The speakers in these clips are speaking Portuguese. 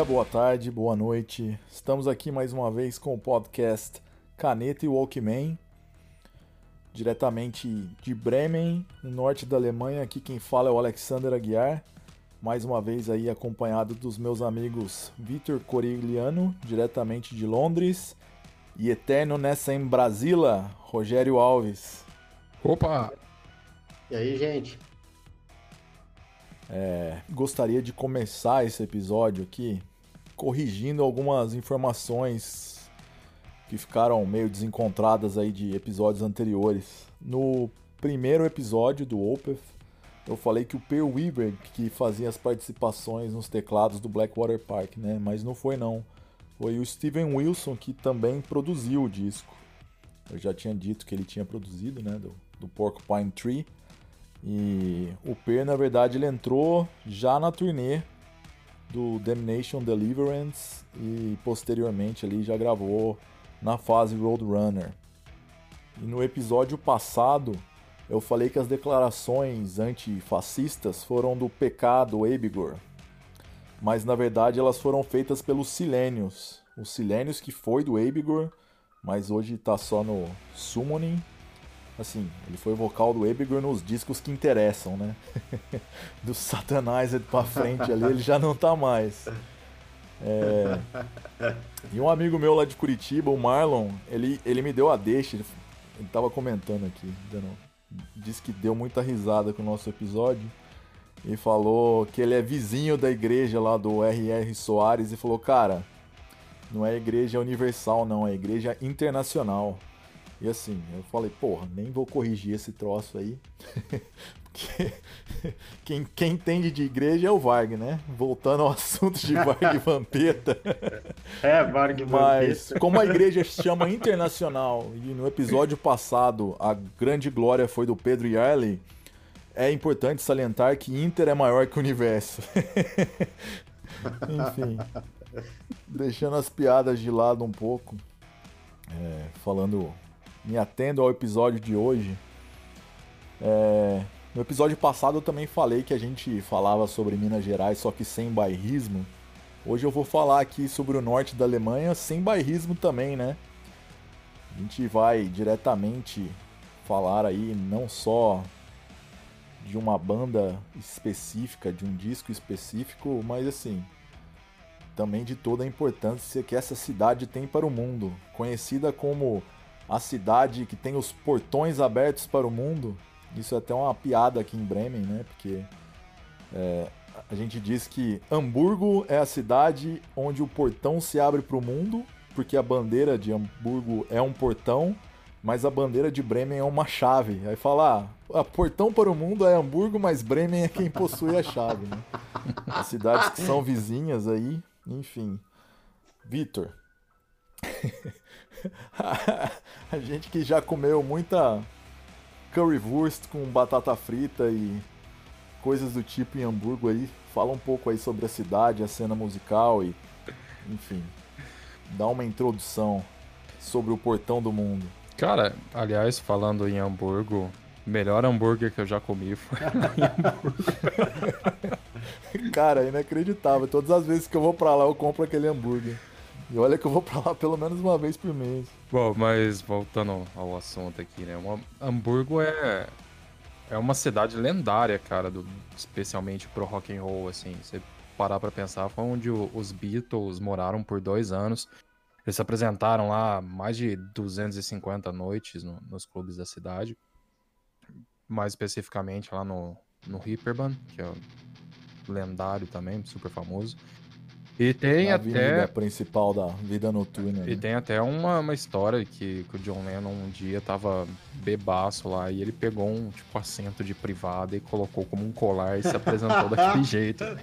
dia, boa tarde, boa noite. Estamos aqui mais uma vez com o podcast Caneta e Walkman, diretamente de Bremen, no norte da Alemanha. Aqui quem fala é o Alexander Aguiar, mais uma vez aí acompanhado dos meus amigos Vitor Corigliano, diretamente de Londres, e eterno nessa em Brasília, Rogério Alves. Opa! E aí, gente? É, gostaria de começar esse episódio aqui corrigindo algumas informações que ficaram meio desencontradas aí de episódios anteriores. No primeiro episódio do Opeth, eu falei que o Per Weber que fazia as participações nos teclados do Blackwater Park, né? Mas não foi não. Foi o Steven Wilson que também produziu o disco. Eu já tinha dito que ele tinha produzido, né? Do, do Porcupine Tree. E o Per, na verdade, ele entrou já na turnê do Damnation Deliverance e posteriormente ali já gravou na fase Roadrunner. E no episódio passado eu falei que as declarações antifascistas foram do PK do Abigor, mas na verdade elas foram feitas pelos Silênios. Os Silênios que foi do Abigor, mas hoje está só no Summoning Assim, ele foi vocal do Ebigor nos discos que interessam, né? do Satanized pra frente ali, ele já não tá mais. É... E um amigo meu lá de Curitiba, o Marlon, ele, ele me deu a deixa, ele, ele tava comentando aqui, dando, disse que deu muita risada com o nosso episódio. E falou que ele é vizinho da igreja lá do R.R. Soares e falou, cara, não é igreja universal não, é igreja internacional. E assim, eu falei, porra, nem vou corrigir esse troço aí. Porque quem, quem entende de igreja é o Varg, né? Voltando ao assunto de Varg Vampeta. É, Varg e Mas, como a igreja se chama internacional, e no episódio passado a grande glória foi do Pedro Yarley, é importante salientar que Inter é maior que o universo. Enfim, deixando as piadas de lado um pouco, é, falando me atendo ao episódio de hoje. É, no episódio passado eu também falei que a gente falava sobre Minas Gerais, só que sem bairrismo. Hoje eu vou falar aqui sobre o norte da Alemanha sem bairrismo também, né? A gente vai diretamente falar aí não só de uma banda específica, de um disco específico, mas assim, também de toda a importância que essa cidade tem para o mundo, conhecida como a cidade que tem os portões abertos para o mundo. Isso é até uma piada aqui em Bremen, né? Porque é, a gente diz que Hamburgo é a cidade onde o portão se abre para o mundo, porque a bandeira de Hamburgo é um portão, mas a bandeira de Bremen é uma chave. Aí fala, ah, portão para o mundo é Hamburgo, mas Bremen é quem possui a chave, né? As cidades que são vizinhas aí, enfim. Vitor. a gente que já comeu muita currywurst com batata frita e coisas do tipo em Hamburgo aí, fala um pouco aí sobre a cidade, a cena musical e, enfim, dá uma introdução sobre o portão do mundo. Cara, aliás, falando em Hamburgo, melhor hambúrguer que eu já comi foi em Hamburgo. Cara, inacreditável. Todas as vezes que eu vou pra lá eu compro aquele hambúrguer. E olha que eu vou pra lá pelo menos uma vez por mês. Bom, mas voltando ao assunto aqui, né? Uma, Hamburgo é é uma cidade lendária, cara, do, especialmente pro rock and roll, assim. Você parar pra pensar, foi onde o, os Beatles moraram por dois anos. Eles se apresentaram lá mais de 250 noites no, nos clubes da cidade. Mais especificamente lá no, no Hipperban, que é lendário também, super famoso. E tem Na até. principal da vida noturna. E né? tem até uma, uma história que, que o John Lennon um dia tava bebaço lá e ele pegou um tipo assento de privada e colocou como um colar e se apresentou daquele jeito.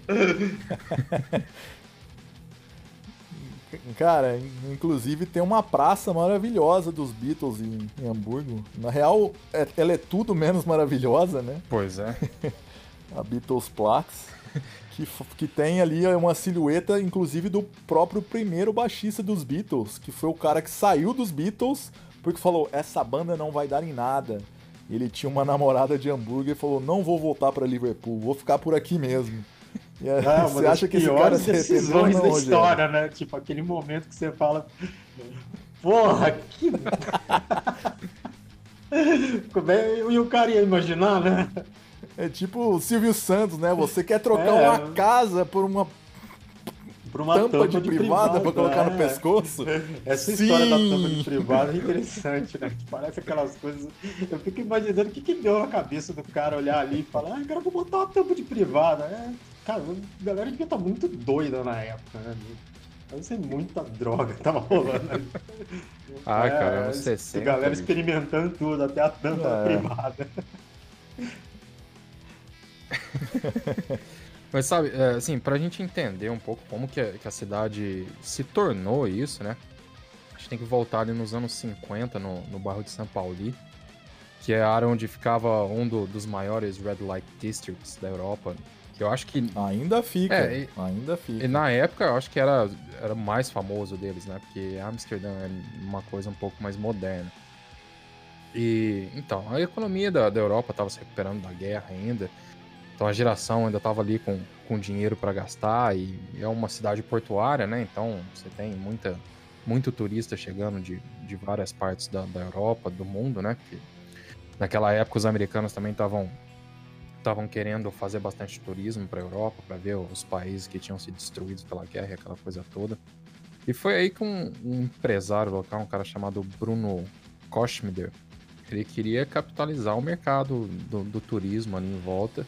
Cara, inclusive tem uma praça maravilhosa dos Beatles em, em Hamburgo. Na real, é- ela é tudo menos maravilhosa, né? Pois é. A Beatles Plaques. Que, que tem ali uma silhueta, inclusive, do próprio primeiro baixista dos Beatles, que foi o cara que saiu dos Beatles porque falou: essa banda não vai dar em nada. Ele tinha uma namorada de hambúrguer e falou: não vou voltar pra Liverpool, vou ficar por aqui mesmo. E É, uma você acha que esse cara se decisões não, da Rogério? história, né? Tipo, aquele momento que você fala. Porra, que. Como é... E o cara ia imaginar, né? É tipo o Silvio Santos, né? Você quer trocar É. uma casa por uma Por uma tampa, de, privada pra colocar no é. pescoço? Essa história da Sim. tampa de privada é interessante, né? Parece aquelas coisas. Eu fico imaginando o que, que deu na cabeça do cara olhar ali e falar, ah, agora eu vou botar uma tampa de privada. É, cara, a galera devia estar muito doida na época, né? Deve ser muita droga que tava rolando ali. Ah, É, cara, anos a 60. galera bicho. experimentando tudo, até a tampa É. privada. Mas sabe, é, assim, pra gente entender um pouco como que a, cidade se tornou isso, né? A gente tem que voltar ali nos anos 50, no, no bairro de São Paulo, que é a área onde ficava um do- dos maiores Red Light Districts da Europa. Que eu acho que Ainda fica. É, e- ainda fica. E na época eu acho que era, era o mais famoso deles, né? Porque Amsterdã é uma coisa um pouco mais moderna. E então, a economia da, da Europa estava se recuperando da guerra ainda. Então a geração ainda estava ali com, com dinheiro para gastar e é uma cidade portuária, né? Então você tem muita, muito turista chegando de, de várias partes da, da Europa, do mundo, né? Porque naquela época os americanos também estavam estavam querendo fazer bastante turismo para a Europa, para ver os países que tinham sido destruídos pela guerra aquela coisa toda. E foi aí que um, um empresário local, um cara chamado Bruno Koschmider, ele queria capitalizar o mercado do, do turismo ali em volta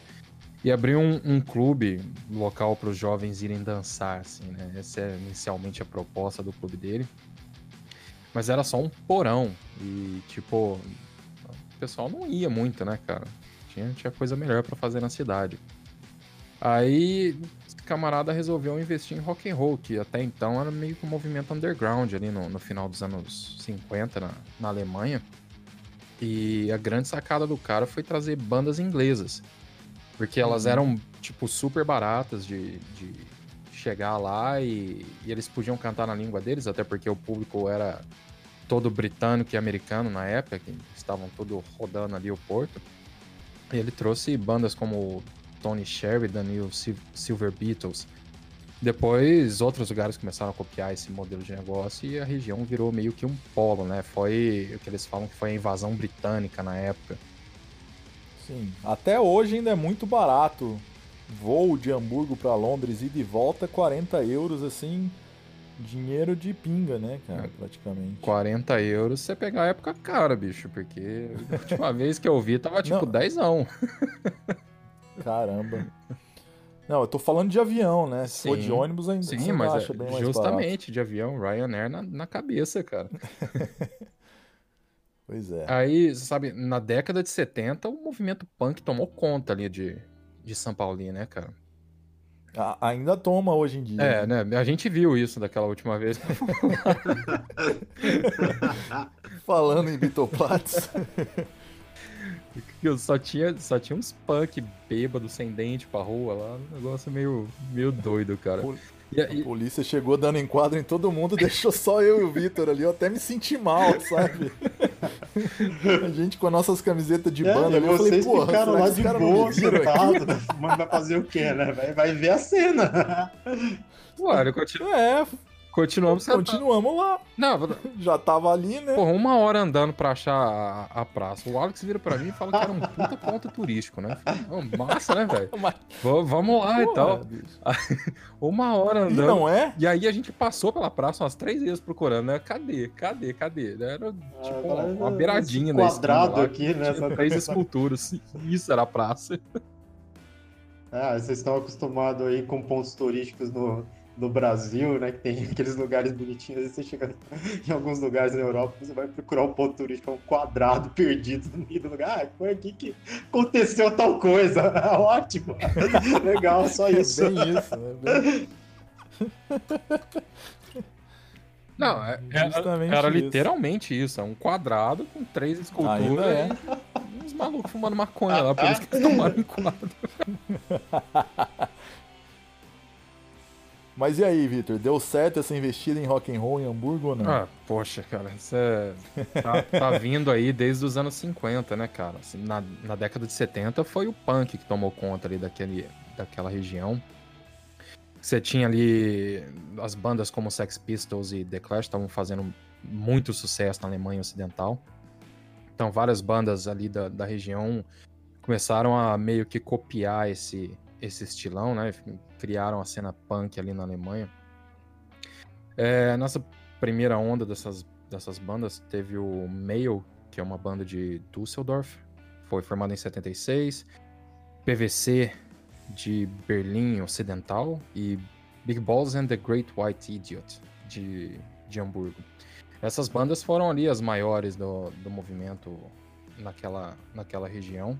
e abrir um, um clube local para os jovens irem dançar, assim, né? Essa é inicialmente a proposta do clube dele. Mas era só um porão e, tipo, o pessoal não ia muito, né, cara? Tinha, tinha coisa melhor pra fazer na cidade. Aí, camarada resolveu investir em rock and roll, que até então era meio que um movimento underground ali no, no final dos anos 50 na, na Alemanha. E a grande sacada do cara foi trazer bandas inglesas. Porque elas Uhum. eram, tipo, super baratas de, de chegar lá e, e eles podiam cantar na língua deles, até porque o público era todo britânico e americano na época, que estavam todo rodando ali o porto. E ele trouxe bandas como Tony Sheridan e o Sil- Silver Beatles. Depois, outros lugares começaram a copiar esse modelo de negócio e a região virou meio que um polo, né? Foi o que eles falam que foi a invasão britânica na época. Sim. Até hoje ainda é muito barato. Voo de Hamburgo pra Londres e de volta 40 euros, assim, dinheiro de pinga, né, cara, É. praticamente. 40 euros, você pegar a época cara, bicho, porque a última vez que eu vi tava tipo Não. 10 Caramba. Não, eu tô falando de avião, né? Se for de ônibus ainda Sim, mas acha é bem mais barato. justamente de avião, Ryanair na, na cabeça, cara. Pois é. Aí, sabe, na década de 70, o movimento punk tomou conta ali de, de São Paulo, né, cara? A- ainda toma hoje em dia. É, né? A gente viu isso daquela última vez. Falando em Bitoplatz. Eu só tinha, só tinha uns punk bêbados sem dente pra rua lá. Um negócio meio, meio doido, cara. E, A e- polícia chegou dando enquadro em todo mundo, deixou só eu e o Vitor ali. Eu até me senti mal, sabe? a gente com as nossas camisetas de É, banda ali, eu falei, porra, ficaram lá de boa, sentados. Mas vai fazer o quê, né? Vai, vai ver a cena. Ué, continu- É, continuamos continuamos lá. Não, Já tava ali, né? porra, uma hora andando pra achar a, a praça. O Alex vira pra mim e fala que era um puta ponto turístico, né? Massa, né, velho? Vamos lá e porra, tal. Uma hora E andando. não é? E aí a gente passou pela praça umas três vezes procurando, né? Cadê? Cadê? Cadê? Era tipo uma, uma beiradinha Ah, quadrado esquina aqui, né? tinha três esculturas. Isso era a praça. Ah, vocês estão acostumados aí com pontos turísticos no, no Brasil, né? Que tem aqueles lugares bonitinhos. Aí você chega em alguns lugares na Europa, você vai procurar um ponto turístico, é um quadrado perdido no meio do lugar. Ah, foi aqui que aconteceu tal coisa. Ótimo. Legal, só É isso. bem isso, né? Bem- Não, é- era, Justamente era isso. literalmente isso. É um quadrado com três esculturas é. e uns malucos fumando maconha lá, por isso que eles tomaram em quadro. Mas e aí, Vitor? Deu certo essa investida em rock and roll em Hamburgo ou não? Ah, poxa, cara, isso é... Tá, tá vindo aí desde os anos 50, né, cara? Assim, na, na década de 70 foi o punk que tomou conta ali daquele, daquela região. Você tinha ali as bandas como Sex Pistols e The Clash estavam fazendo muito sucesso na Alemanha Ocidental. Então, várias bandas ali da, da região começaram a meio que copiar esse, esse estilão, né? Criaram a cena punk ali na Alemanha. É, nossa primeira onda dessas, dessas bandas teve o Mail, que é uma banda de Düsseldorf, foi formada em 76. PVC de Berlim Ocidental e Big Balls and the Great White Idiot de, de Hamburgo. Essas bandas foram ali as maiores do, do movimento naquela, naquela região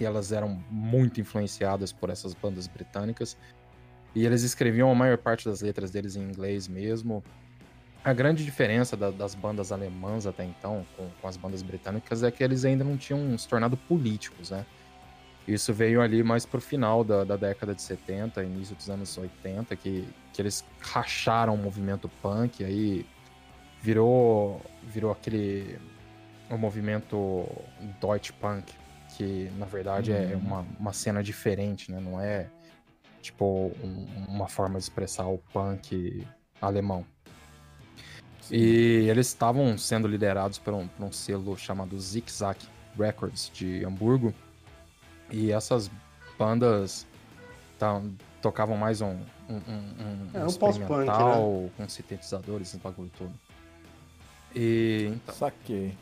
e elas eram muito influenciadas por essas bandas britânicas e eles escreviam a maior parte das letras deles em inglês mesmo. A grande diferença da, das bandas alemãs até então com, com, as bandas britânicas é que eles ainda não tinham se tornado políticos, né? Isso veio ali mais pro final da, da década de 70, início dos anos 80, que, que eles racharam o movimento punk, aí virou, virou aquele o movimento Deutsche Punk, que na verdade é uhum. é uma, uma cena diferente, né? Não é tipo um, uma forma de expressar o punk alemão. Sim. E eles estavam sendo liderados por um, por um selo chamado Zig Zag Records de Hamburgo. E essas bandas tá, tocavam mais um, um, um, é, um experimental né? com sintetizadores e bagulho todo. E. Então... Saquei.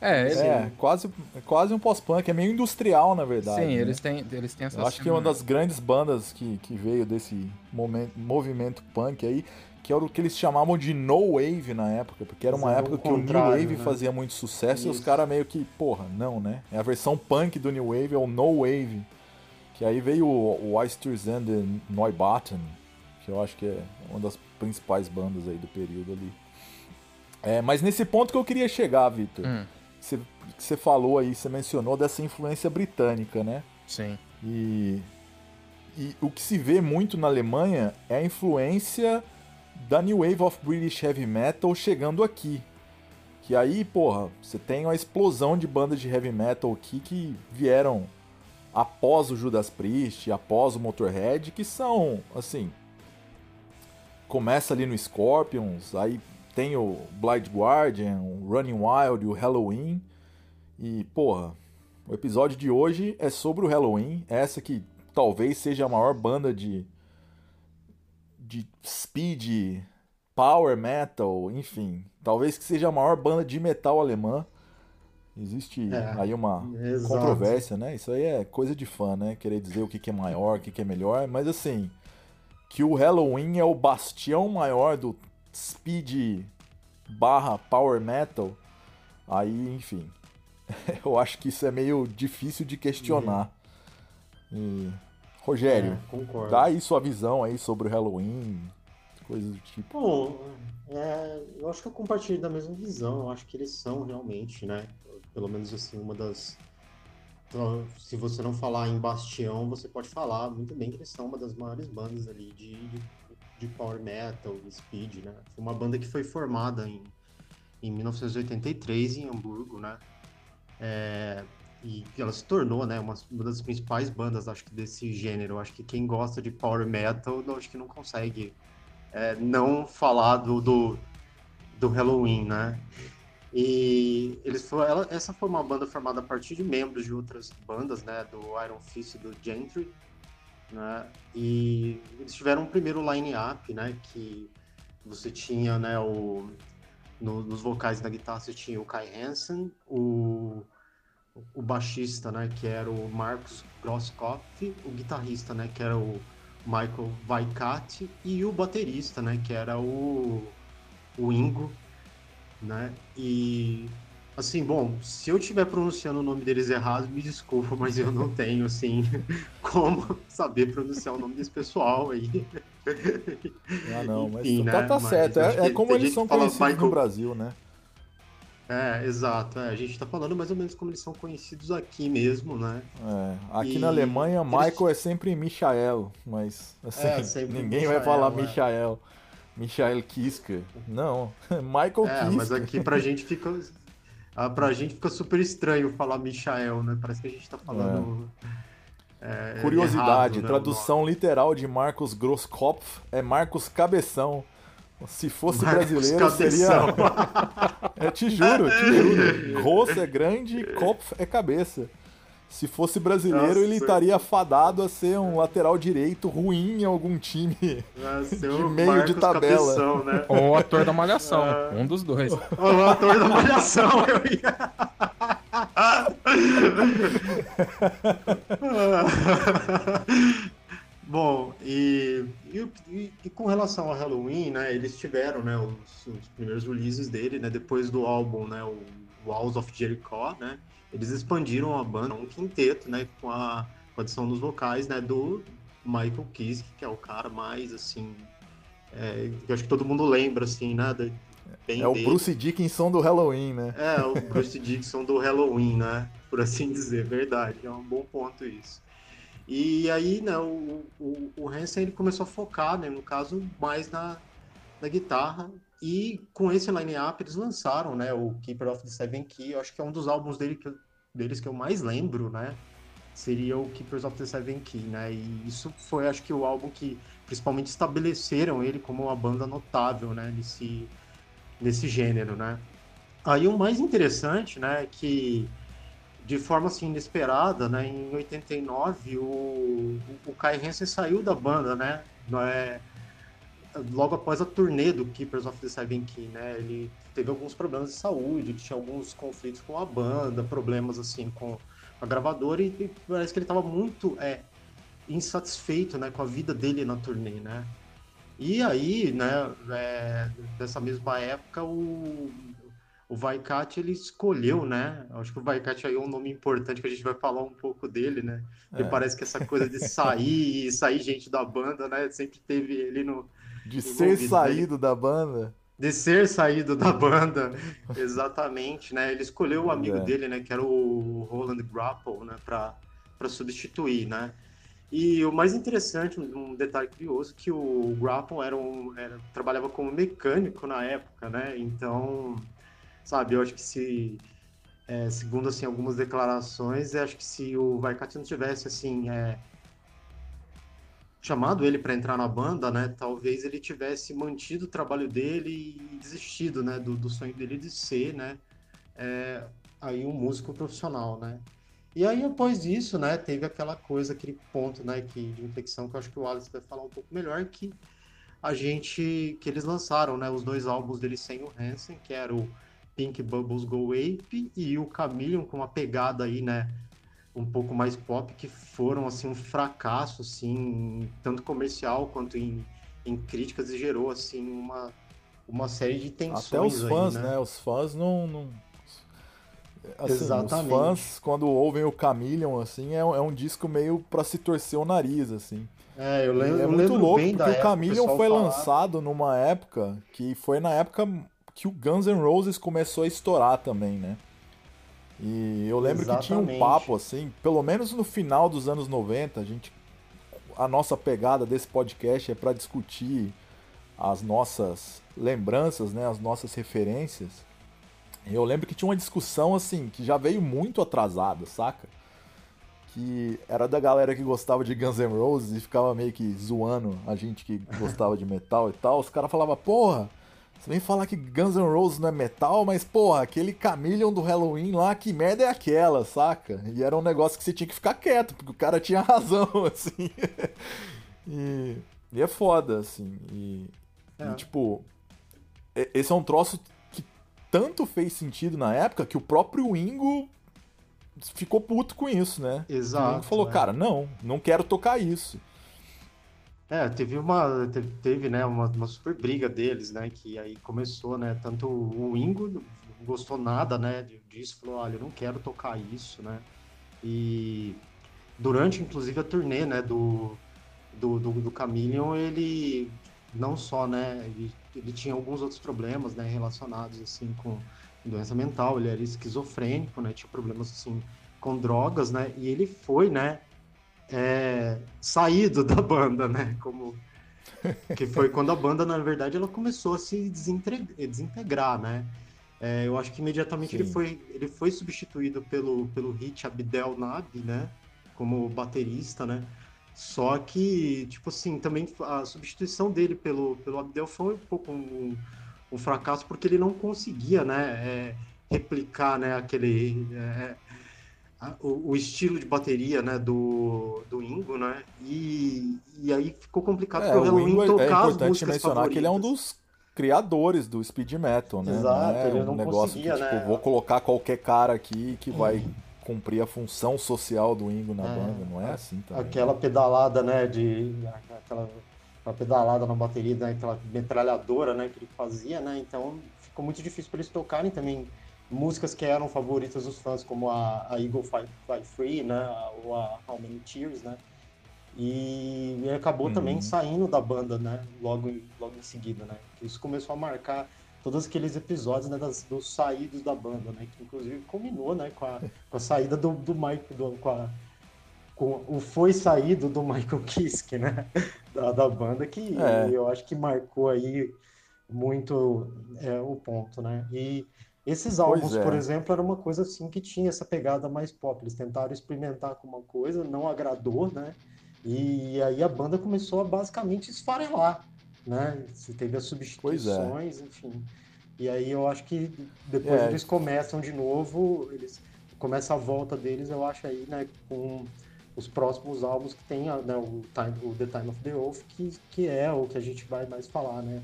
É, ele... é quase, quase um pós-punk, é meio industrial, na verdade. Sim, né? eles, têm, eles têm essa. Eu acho que uma das grandes bandas que, que veio desse momento, movimento punk aí, que era o que eles chamavam de No Wave na época, porque era uma época que o New Wave né? fazia muito sucesso Isso. e os caras meio que, porra, não, né? É a versão punk do New Wave, é o No Wave. Que aí veio o, o Eistersende Neubatten, que eu acho que é uma das principais bandas aí do período ali. É, mas nesse ponto que eu queria chegar, Victor. Hum você, você falou aí, você mencionou dessa influência britânica, né? Sim. E, e o que se vê muito na Alemanha é a influência da New Wave of British Heavy Metal chegando aqui. Que aí, porra, você tem uma explosão de bandas de heavy metal aqui que vieram após o Judas Priest, após o Motorhead, que são, assim, começa ali no Scorpions, aí tem o Blind Guardian, o Running Wild, o Halloween. E, porra, o episódio de hoje é sobre o Halloween, essa que talvez seja a maior banda de de speed, power metal, enfim, talvez que seja a maior banda de metal alemã. Existe é, aí uma exato. controvérsia, né? Isso aí é coisa de fã, né? Querer dizer o que, que é maior, o que, que é melhor, mas assim, que o Halloween é o bastião maior do speed barra power metal, aí, enfim, eu acho que isso é meio difícil de questionar. Uhum. E, Rogério, é, dá aí sua visão aí sobre o Halloween, coisas do tipo. Bom, é, eu acho que eu compartilho da mesma visão. Eu acho que eles são realmente, né? Pelo menos assim, uma das. Então, se você não falar em Bastião, você pode falar muito bem que eles são uma das maiores bandas ali de, de de power metal, speed, né? Foi uma banda que foi formada em, em 1983 em Hamburgo, né? É, e ela se tornou, né, uma, uma, das principais bandas, acho que desse gênero. Acho que quem gosta de power metal, acho que não consegue é, não falar do, do, do Halloween, né? E eles foram, ela, essa foi uma banda formada a partir de membros de outras bandas, né, do Iron Fist e do Gentry né? E eles tiveram um primeiro line-up, né? Que você tinha, né? O, no, nos vocais da guitarra você tinha o Kai Hansen, o, o baixista, né? Que era o Marcos Grosskopf, o guitarrista, né? Que era o Michael Vaikat e o baterista, né? Que era o, o Ingo, né? E Assim, bom, se eu estiver pronunciando o nome deles errado, me desculpa, mas eu não tenho, assim, como saber pronunciar o nome desse pessoal aí. Ah, não, mas Enfim, tá, né? tá certo. É, é, como eles são conhecidos Michael... no Brasil, né? É, exato. É, a gente tá falando mais ou menos como eles são conhecidos aqui mesmo, né? É, aqui e... na Alemanha, Michael eles... é sempre Michael, mas assim, é, ninguém Michael, vai falar é. Michael. Michael Kisker. Não, Michael é, Kisker. Mas aqui pra gente fica, ah, pra gente fica super estranho falar Michael, né? Parece que a gente tá falando. é, Curiosidade, errado, né, tradução literal de Marcos Grosskopf é Marcos Cabeção. Se fosse Marcos brasileiro, Cabeção. seria. Eu te juro, te juro. Gross é grande, Kopf é cabeça. Se fosse brasileiro, Nossa. ele estaria fadado a ser um lateral direito ruim em algum time. Nasceu De meio de Marcos tabela. Cabeção, né? Ou o ator da Malhação, Ah. um dos dois. O ator da Malhação, eu ia. Bom, e, e, e- e com relação ao Halloween, né, eles tiveram, né, os, os primeiros releases dele, né, depois do álbum, né, o Walls of Jericho, né, eles expandiram a banda, um quinteto, né, com a, adição dos vocais, né, do Michael Kiske, que é o cara mais, assim, é, que eu acho que todo mundo lembra, assim, né, bem É o dele. Bruce Dickinson do Halloween, né? É, o Bruce Dixon do Halloween, né? Por assim dizer, verdade. É um bom ponto isso. E aí, né, o, o, o Hansen ele começou a focar, né, no caso, mais na, na guitarra. E com esse line-up eles lançaram, né, o Keeper of the Seven Key. Eu acho que é um dos álbuns dele que deles que eu mais lembro, né? Seria o Keepers of the Seven Key, né? E isso foi, acho que, o álbum que principalmente estabeleceram ele como uma banda notável, né? Nesse, nesse gênero, né? Aí o mais interessante, né, é que de forma assim inesperada, né, em 89 o, o, o Kai Hansen saiu da banda, né, não é, logo após a turnê do Keepers of the Seven Key, né, ele teve alguns problemas de saúde, tinha alguns conflitos com a banda, problemas assim com a gravadora e, e parece que ele estava muito é, insatisfeito, né, com a vida dele na turnê, né. E aí, né, é, dessa mesma época, o, o Vaikat, ele escolheu, né, acho que o Vaikat aí é um nome importante que a gente vai falar um pouco dele, né, porque É. parece que essa coisa de sair e sair gente da banda, né, sempre teve ele no, De ser saído da banda. de ser saído da banda, exatamente, né? Ele escolheu o amigo É. dele, né? Que era o Roland Grapple, né? Para para substituir, né? E o mais interessante, um detalhe curioso, que o Grapple era um, era, trabalhava como mecânico na época, né? Então, sabe, eu acho que se, é, segundo assim algumas declarações, acho que se o Vaikat não tivesse assim é, chamado ele para entrar na banda, né? Talvez ele tivesse mantido o trabalho dele e desistido, né? Do, do sonho dele de ser, né? é, aí um músico profissional, né? E aí após isso, né? Teve aquela coisa, aquele ponto, né? Que de inflexão que eu acho que o Alex vai falar um pouco melhor, que a gente, que eles lançaram, né? Os dois álbuns dele sem o Hansen, que era o Pink Bubbles Go Ape e o Chameleon com uma pegada aí, né? Um pouco mais pop que foram assim um fracasso assim tanto comercial quanto em, em críticas e gerou assim uma uma série de tensões Até os aí, fãs, né? né? Os fãs não. não... Assim, Exatamente. Os fãs, quando ouvem o Chameleon, assim, é, um- é um disco meio pra se torcer o nariz, assim. É, eu E lembro, é eu muito lembro louco, bem porque o Chameleon foi falar- lançado numa época que foi na época que o Guns N' Roses começou a estourar também, né? E eu lembro que tinha um Exatamente. papo, assim, pelo menos no final dos anos 90, a gente. A nossa pegada desse podcast é pra discutir as nossas lembranças, né? As nossas referências. Eu lembro que tinha uma discussão, assim, que já veio muito atrasada, saca? que era da galera que gostava de Guns N' Roses e ficava meio que zoando a gente que gostava de metal e tal. Os caras falavam, porra, você vem falar que Guns N' Roses não é metal, mas porra, aquele Chameleon do Halloween lá, que merda é aquela, saca? E era um negócio que você tinha que ficar quieto, porque o cara tinha razão, assim. e, e é foda, assim. E, É. e, tipo, e- esse é um troço que tanto fez sentido na época que o próprio Ingo ficou puto com isso, né? o Exato. Ingo falou, é. cara, não, não quero tocar isso. É, teve uma, teve, teve, né, uma, uma super briga deles, né, que aí começou, né, tanto o Ingo não gostou nada, né, disso, falou, olha, eu não quero tocar isso, né, e durante, inclusive, a turnê, né, do, do, do, do Chameleon, ele não só, né, ele, ele tinha alguns outros problemas, né, relacionados, assim, com doença mental, ele era esquizofrênico, né, tinha problemas, assim, com drogas, né, e ele foi, né, é, saído da banda, né? Como que foi quando a banda, na verdade, ela começou a se desintegrar, né? É, eu acho que imediatamente ele foi ele foi substituído pelo pelo Hit Abdel Nabi, né? como baterista, né? Só que, tipo assim, também a substituição dele pelo, pelo Abdel foi um pouco um, um fracasso, porque ele não conseguia, né, é, replicar, né, aquele... É, o, o, estilo de bateria, né, do, do Ingo, né, e, e aí ficou complicado é, o Halloween é tocar é importante mencionar favoritas. que ele é um dos criadores do speed metal, né? Exato, não é ele não um negócio conseguia, que, tipo, né? vou colocar qualquer cara aqui que vai cumprir a função social do Ingo na é, banda, não é assim também. Aquela pedalada, né, de aquela, aquela pedalada na bateria, né, aquela metralhadora, né, que ele fazia, né? Então ficou muito difícil para eles tocarem também músicas que eram favoritas dos fãs, como a, a Eagle Fly, Fly Free, né, ou a How Many Tears, né? E acabou uhum. também saindo da banda, né? Logo, logo em seguida, né? Isso começou a marcar todos aqueles episódios né, das, dos saídos da banda, né? Que inclusive culminou, né? Com a, com a saída do, do Mike, do, com, a, com o foi saído do Michael Kiske, né? Da, da banda, que é. eu acho que marcou aí muito é, o ponto, né? E esses álbuns, é. por exemplo, era uma coisa assim que tinha essa pegada mais pop. Eles tentaram experimentar com uma coisa, não agradou, né? E aí a banda começou a basicamente esfarelar, né? Você teve as é. substituições, é. enfim. E aí eu acho que depois é. eles começam de novo, eles começa a volta deles, eu acho aí, né, com os próximos álbuns que tem né, o, Time, o The Time of the Oath, que, que é o que a gente vai mais falar, né?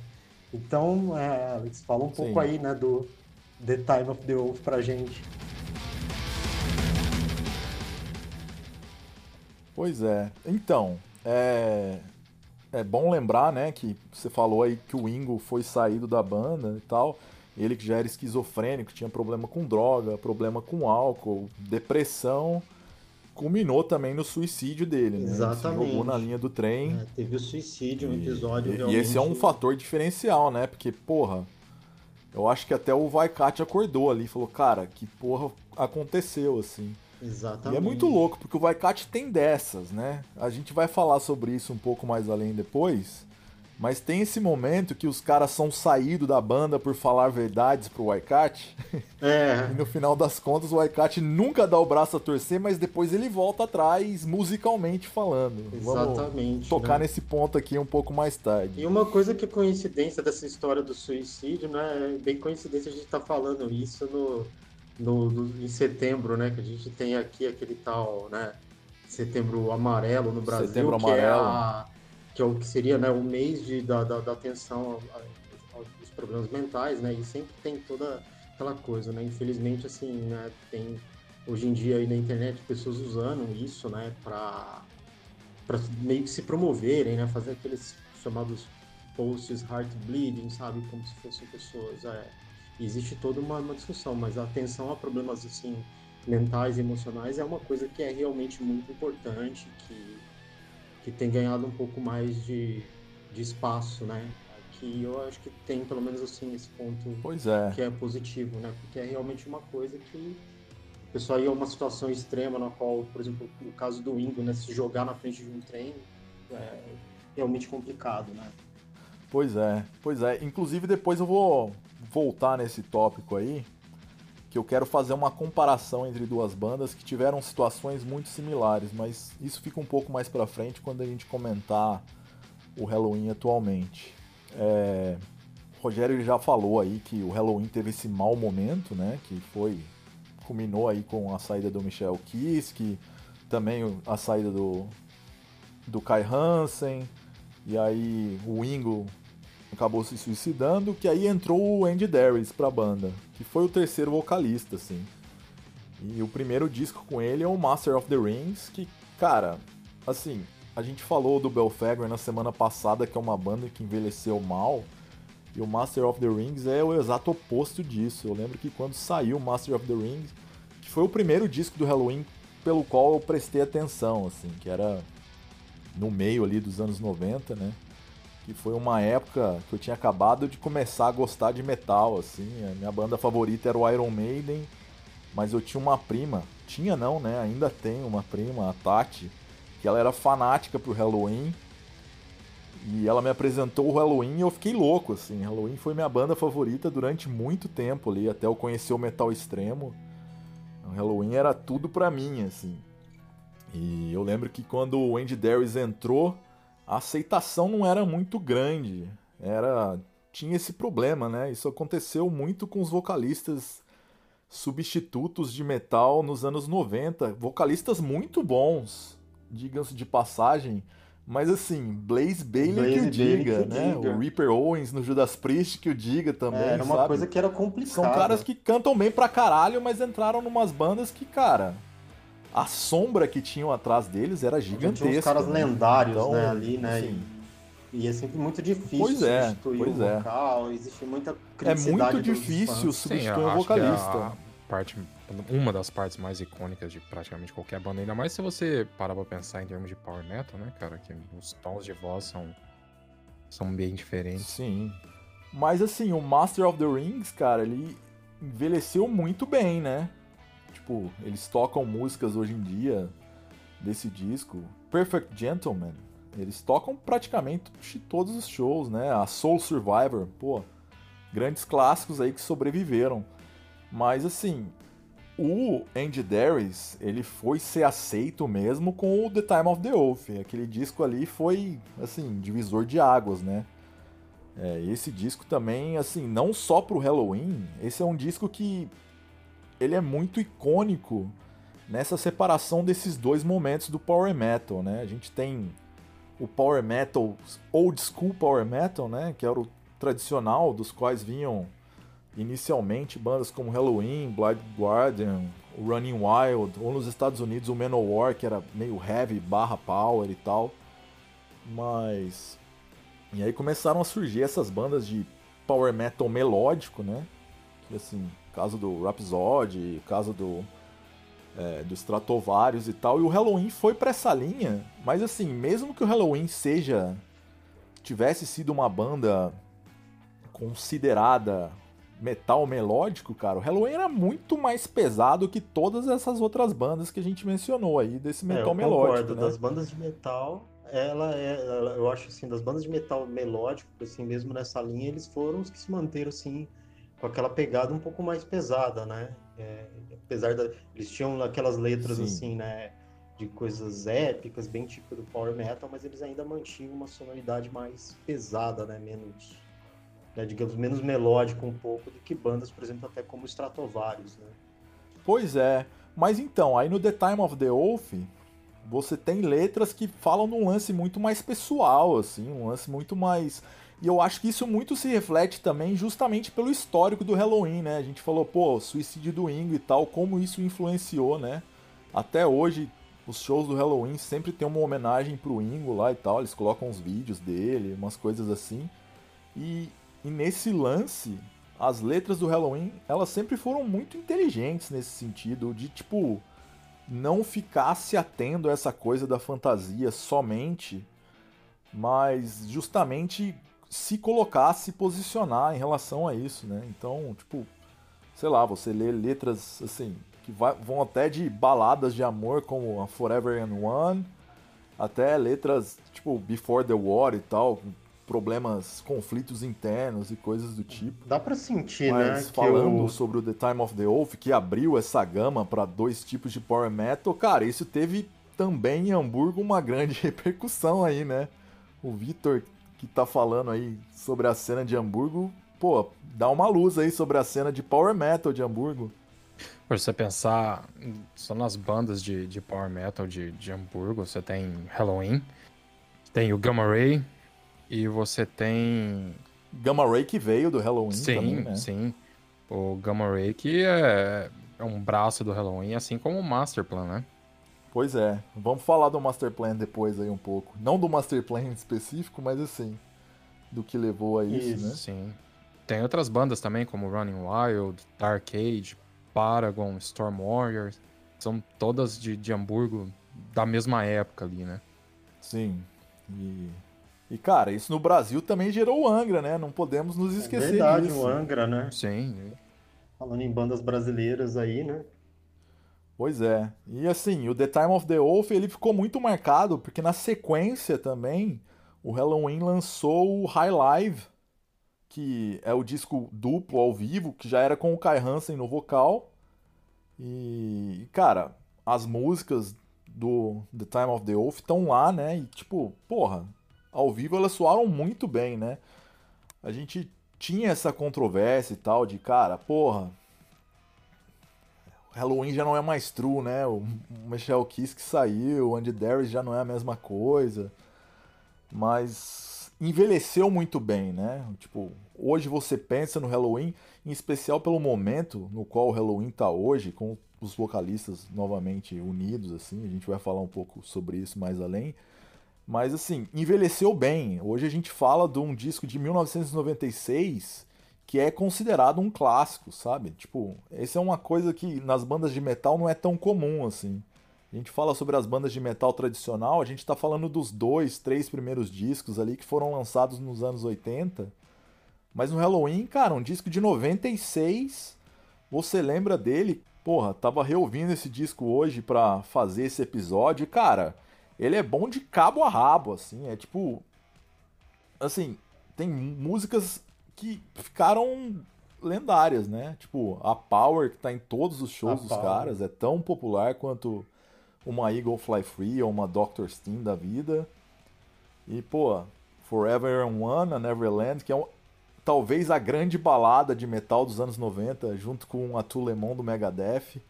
Então, é, Alex, fala um Sim. pouco aí, né, do The Time of the Oath pra gente. Pois é. Então, é, é bom lembrar, né, que você falou aí que o Ingo foi saído da banda e tal. Ele que já era esquizofrênico, tinha problema com droga, problema com álcool, depressão, culminou também no suicídio dele, né? Exatamente. Ele se jogou na linha do trem. É, teve o suicídio, um episódio e, realmente... E esse é um fator diferencial, né? Porque, porra, eu acho que até o Vaikat acordou ali e falou, cara, que porra aconteceu, assim. Exatamente. E é muito louco, porque o Vaikat tem dessas, né? A gente vai falar sobre isso um pouco mais além depois. Mas tem esse momento que os caras são saídos da banda por falar verdades pro Vaikat. É. e no final das contas o Vaikat nunca dá o braço a torcer, mas depois ele volta atrás musicalmente falando. Exatamente. Vamos tocar né? nesse ponto aqui um pouco mais tarde. E uma coisa que é coincidência dessa história do suicídio, né? É bem coincidência a gente estar tá falando isso no no, no, em setembro, né? Que a gente tem aqui aquele tal, né? Setembro amarelo no Brasil, setembro que amarelo. é a, que é o que seria né, o mês de, da, da, da atenção aos problemas mentais, né? E sempre tem toda aquela coisa, né? Infelizmente, assim, né? Tem hoje em dia aí na internet pessoas usando isso, né? Para meio que se promoverem, né? Fazer aqueles chamados posts heart bleeding, sabe? Como se fossem pessoas é, existe toda uma, uma, discussão, mas a atenção a problemas assim mentais emocionais é uma coisa que é realmente muito importante, que, que tem ganhado um pouco mais de, de espaço, né? Que eu acho que tem pelo menos assim esse ponto pois é. que é positivo, né? Porque é realmente uma coisa que o pessoal ia uma situação extrema na qual, por exemplo, no caso do Ingo, né, se jogar na frente de um trem é realmente complicado, né? Pois é, pois é. Inclusive depois eu vou voltar nesse tópico aí, que eu quero fazer uma comparação entre duas bandas que tiveram situações muito similares, mas isso fica um pouco mais para frente quando a gente comentar o Halloween atualmente. É, o Rogério já falou aí que o Halloween teve esse mau momento, né? Que foi culminou aí com a saída do Michel Kiske, também a saída do do Kai Hansen, e aí o Ingo acabou se suicidando, que aí entrou o Andy Darius pra banda, que foi o terceiro vocalista, assim. E o primeiro disco com ele é o Master of the Rings, que, cara, assim, a gente falou do Belfagor na semana passada, que é uma banda que envelheceu mal, e o Master of the Rings é o exato oposto disso. Eu lembro que quando saiu o Master of the Rings, que foi o primeiro disco do Halloween pelo qual eu prestei atenção, assim, que era no meio ali dos anos 90, né? Que foi uma época que eu tinha acabado de começar a gostar de metal, assim. A minha banda favorita era o Iron Maiden, mas eu tinha uma prima, tinha não, né? Ainda tenho uma prima, a Tati, que ela era fanática pro Halloween. E ela me apresentou o Halloween e eu fiquei louco, assim. Halloween foi minha banda favorita durante muito tempo ali, até eu conhecer o metal extremo. O Halloween era tudo pra mim, assim. E eu lembro que quando o Andy Darius entrou, a aceitação não era muito grande. Era tinha esse problema, né? Isso aconteceu muito com os vocalistas substitutos de metal nos anos 90, vocalistas muito bons, digam-se de passagem, mas assim, Blaze Bailey Blaze que o diga, que né? Diga. O Reaper Owens no Judas Priest que o diga também, é, Era uma sabe? coisa que era complicada. São caras que cantam bem pra caralho, mas entraram numas bandas que, cara, a sombra que tinham atrás deles era gigantesca. Tinha uns caras né? lendários, então, né, ali, né? Assim, e, e, é sempre muito difícil pois é, substituir pois o é. vocal, é. existe muita É muito difícil substituir um vocalista parte, uma das partes mais icônicas de praticamente qualquer banda, ainda mais se você parar pra pensar em termos de power metal, né, cara? Que os tons de voz são, são bem diferentes. Sim. Mas assim, o Master of the Rings, cara, ele envelheceu muito bem, né? Tipo, eles tocam músicas hoje em dia desse disco. Perfect Gentleman, eles tocam praticamente todos os shows, né? A Soul Survivor, pô, grandes clássicos aí que sobreviveram. Mas assim, o Andy Darius, ele foi ser aceito mesmo com o The Time of the Oath. Aquele disco ali foi, assim, divisor de águas, né? É, esse disco também, assim, não só pro Halloween, esse é um disco que ele é muito icônico nessa separação desses dois momentos do Power Metal, né? A gente tem o Power Metal, Old School Power Metal, né? Que era o tradicional, dos quais vinham inicialmente bandas como Halloween, Blind Guardian, Running Wild, ou nos Estados Unidos o Manowar, que era meio heavy barra power e tal. Mas. E aí começaram a surgir essas bandas de power metal melódico, né? Que assim, caso do Rhapsody, caso do. É, do Stratovarius e tal. E o Halloween foi para essa linha, mas assim, mesmo que o Halloween seja. tivesse sido uma banda considerada metal melódico, cara, o Halloween era muito mais pesado que todas essas outras bandas que a gente mencionou aí desse metal é, eu melódico. Concordo, né? das bandas de metal, ela é, ela, eu acho assim, das bandas de metal melódico, assim, mesmo nessa linha, eles foram os que se manteram assim com aquela pegada um pouco mais pesada, né? É, apesar da eles tinham aquelas letras Sim. assim, né, de coisas épicas, bem tipo do power metal, mas eles ainda mantinham uma sonoridade mais pesada, né, menos né, digamos, menos melódico um pouco do que bandas, por exemplo, até como Stratovarius, né? Pois é. Mas então, aí no The Time of the Oath, você tem letras que falam num lance muito mais pessoal, assim, um lance muito mais. E eu acho que isso muito se reflete também justamente pelo histórico do Halloween, né? A gente falou, pô, suicídio do Ingo e tal, como isso influenciou, né? Até hoje, os shows do Halloween sempre tem uma homenagem pro Ingo lá e tal, eles colocam uns vídeos dele, umas coisas assim. E e nesse lance, as letras do Halloween, elas sempre foram muito inteligentes nesse sentido, de tipo, não ficar se atendo a essa coisa da fantasia somente, mas justamente se colocar, se posicionar em relação a isso, né? Então, tipo, sei lá, você lê letras assim, que vai, vão até de baladas de amor como a Forever and One, até letras tipo Before the War e tal, problemas, conflitos internos e coisas do tipo. Dá para sentir, Mas, né? Mas falando eu... sobre o The Time of the Wolf, que abriu essa gama para dois tipos de power metal, cara, isso teve também em Hamburgo uma grande repercussão aí, né? O Vitor que tá falando aí sobre a cena de Hamburgo, pô, dá uma luz aí sobre a cena de power metal de Hamburgo. Por você pensar só nas bandas de, de power metal de, de Hamburgo, você tem Halloween, tem o Gamma Ray, e você tem. Gamma Ray que veio do Halloween sim, também, né? Sim, O Gamma Ray que é, é um braço do Halloween, assim como o Master Plan, né? Pois é. Vamos falar do Master Plan depois aí um pouco. Não do Master Plan em específico, mas assim, do que levou a isso, isso. né? Sim. Tem outras bandas também, como Running Wild, Dark Age, Paragon, Storm Warriors. São todas de, de Hamburgo da mesma época ali, né? Sim. E e, cara, isso no Brasil também gerou o Angra, né? Não podemos nos esquecer é verdade, disso. o Angra, né? Sim. Falando em bandas brasileiras aí, né? Pois é. E assim, o The Time of the Wolf, ele ficou muito marcado, porque na sequência também, o Halloween lançou o High Live, que é o disco duplo ao vivo, que já era com o Kai Hansen no vocal. E, cara, as músicas do The Time of the Oath estão lá, né? E tipo, porra, ao vivo elas soaram muito bem, né? A gente tinha essa controvérsia e tal de, cara, porra, Halloween já não é mais true, né? O Michelle Kiss que saiu, o Andy Darius já não é a mesma coisa. Mas envelheceu muito bem, né? Tipo, hoje você pensa no Halloween, em especial pelo momento no qual o Halloween tá hoje, com os vocalistas novamente unidos, assim, a gente vai falar um pouco sobre isso mais além. Mas assim, envelheceu bem. Hoje a gente fala de um disco de 1996 que é considerado um clássico, sabe? Tipo, essa é uma coisa que nas bandas de metal não é tão comum assim. A gente fala sobre as bandas de metal tradicional, a gente está falando dos dois, três primeiros discos ali que foram lançados nos anos 80. Mas no Halloween, cara, um disco de 96, você lembra dele? Porra, tava reouvindo esse disco hoje para fazer esse episódio, cara, ele é bom de cabo a rabo, assim, é tipo assim, tem músicas que ficaram lendárias, né? Tipo, a Power, que tá em todos os shows a dos Power. caras, é tão popular quanto uma Eagle Fly Free ou uma Doctor Steam da vida. E, pô, Forever and One, a Neverland, que é um, talvez a grande balada de metal dos anos 90, junto com a Tulemon do Megadeth,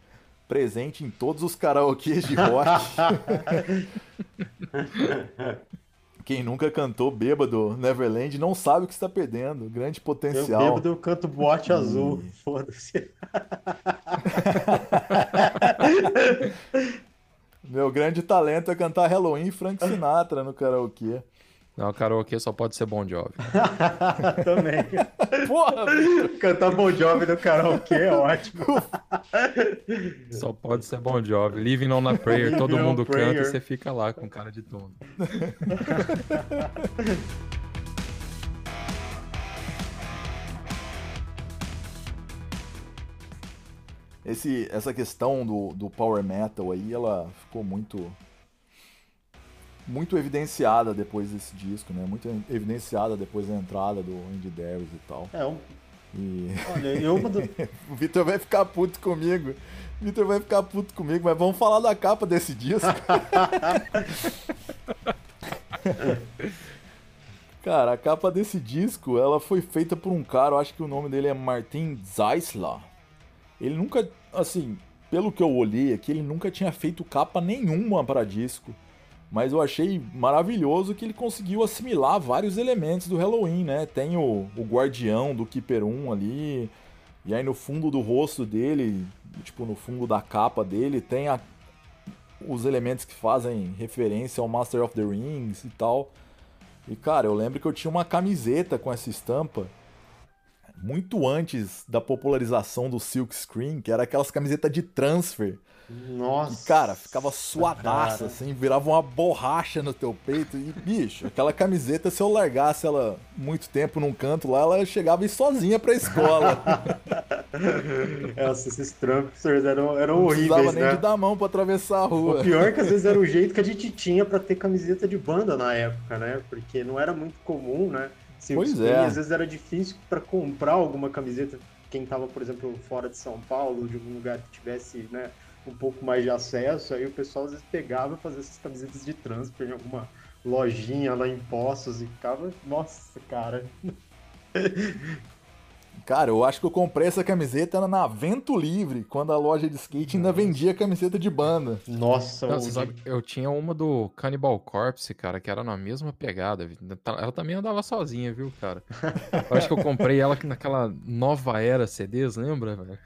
presente em todos os karaokês de rock. Quem nunca cantou bêbado Neverland não sabe o que está perdendo. Grande potencial. Eu bêbado eu canto boate azul. Foda-se. Meu grande talento é cantar Halloween e Frank Sinatra no karaokê. Não, karaokê só pode ser Bon Jovi. Também. Porra, Cantar Bon Jovi no karaokê é ótimo. Só pode ser Bon Jovi. Living on a Prayer, Living todo mundo prayer. canta e você fica lá com cara de tonto. Esse, essa questão do, do power metal aí, ela ficou muito muito evidenciada depois desse disco, né? Muito evidenciada depois da entrada do Andy Darius e tal. É, um... E... Olha, eu... o Vitor vai ficar puto comigo. O Vitor vai ficar puto comigo, mas vamos falar da capa desse disco. cara, a capa desse disco, ela foi feita por um cara, eu acho que o nome dele é Martin Zeisler. Ele nunca, assim, pelo que eu olhei aqui, ele nunca tinha feito capa nenhuma para disco mas eu achei maravilhoso que ele conseguiu assimilar vários elementos do Halloween, né? Tem o, o guardião do Keeper 1 ali, e aí no fundo do rosto dele, tipo no fundo da capa dele, tem a, os elementos que fazem referência ao Master of the Rings e tal. E cara, eu lembro que eu tinha uma camiseta com essa estampa muito antes da popularização do silk screen, que era aquelas camisetas de transfer nossa. E, cara, ficava suadaça, cara. assim, virava uma borracha no teu peito. E, bicho, aquela camiseta, se eu largasse ela muito tempo num canto lá, ela chegava e sozinha pra escola. Nossa, esses trumpsters eram, eram Não horríveis, precisava nem né? de dar mão pra atravessar a rua. O pior é que às vezes era o jeito que a gente tinha para ter camiseta de banda na época, né? Porque não era muito comum, né? Pois é. Às vezes era difícil para comprar alguma camiseta. Quem tava, por exemplo, fora de São Paulo, de algum lugar que tivesse, né? um pouco mais de acesso, aí o pessoal às vezes pegava e fazia essas camisetas de transfer em alguma lojinha lá em Poços e ficava, nossa, cara. Cara, eu acho que eu comprei essa camiseta na Vento Livre, quando a loja de skate ainda vendia camiseta de banda. Nossa, Não, sabe, eu tinha uma do Cannibal Corpse, cara, que era na mesma pegada. Ela também andava sozinha, viu, cara? Eu acho que eu comprei ela naquela nova era CDs, lembra, velho?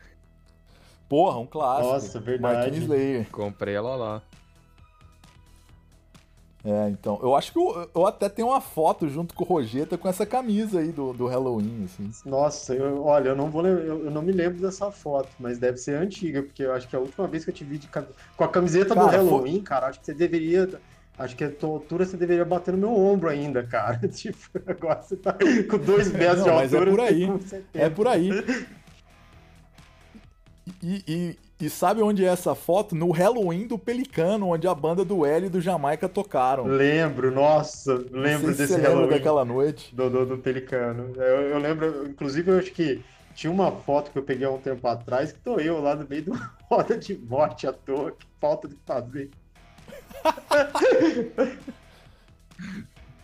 Porra, um clássico. Nossa, verdade. Martin Slayer. Comprei ela lá. É, então. Eu acho que eu, eu, até tenho uma foto junto com o Rogeta com essa camisa aí do, do Halloween, assim. Nossa, eu, olha, eu não vou eu, eu, não me lembro dessa foto, mas deve ser antiga, porque eu acho que a última vez que eu te vi de, com a camiseta cara, do Halloween, foi... cara, acho que você deveria. Acho que a tua altura você deveria bater no meu ombro ainda, cara. tipo, agora você tá com dois metros não, de mas altura. Mas é por aí. É por aí. E, e, e, sabe onde é essa foto? No Halloween do Pelicano, onde a banda do L e do Jamaica tocaram. Lembro, nossa, lembro desse Halloween. daquela noite? Do, do, do Pelicano. Eu, eu, lembro, inclusive, eu acho que tinha uma foto que eu peguei há um tempo atrás que tô eu lá no meio de uma roda de morte à toa, que falta de fazer.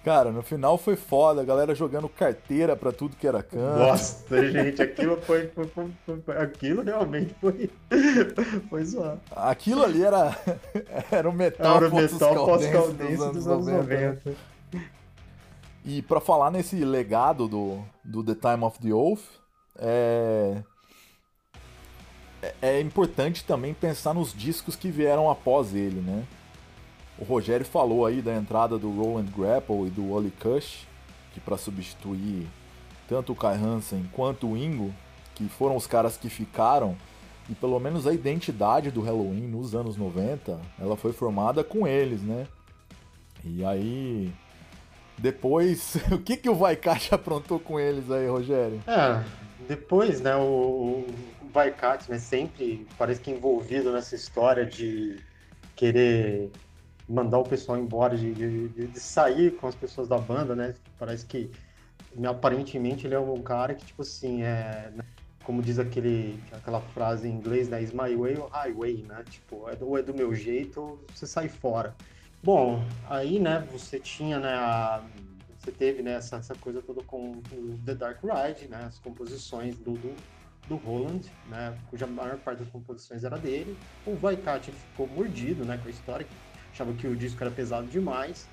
Cara, no final foi foda, a galera jogando carteira pra tudo que era canto. Nossa, gente, aquilo foi, foi, foi, foi, Aquilo realmente foi. Foi zoado. Aquilo ali era. Era o metal, era o metal pós-caldense dos, dos anos 90. 90. E pra falar nesse legado do, do The Time of the Oath, é... é importante também pensar nos discos que vieram após ele, né? O Rogério falou aí da entrada do Roland Grapple e do Wally Kush, que para substituir tanto o Kai Hansen quanto o Ingo, que foram os caras que ficaram, e pelo menos a identidade do Halloween nos anos 90, ela foi formada com eles, né? E aí depois, o que que o Vaikat aprontou com eles aí, Rogério? É, depois, né, o, o Vaikat, né, sempre parece que envolvido nessa história de querer mandar o pessoal embora, de, de, de, sair com as pessoas da banda, né? Parece que aparentemente ele é um cara que, tipo assim, é. Né? Como diz aquele, aquela frase em inglês, né? Is my way or highway, né? Tipo, é, ou é do meu jeito ou você sai fora. Bom, aí, né, você tinha, né, a, você teve, né, essa, essa coisa toda com o The Dark Ride, né, as composições do, do, do Roland, né, cuja maior parte das composições era dele. O Vaikat ficou mordido, né, com a história, achava que o disco era pesado demais,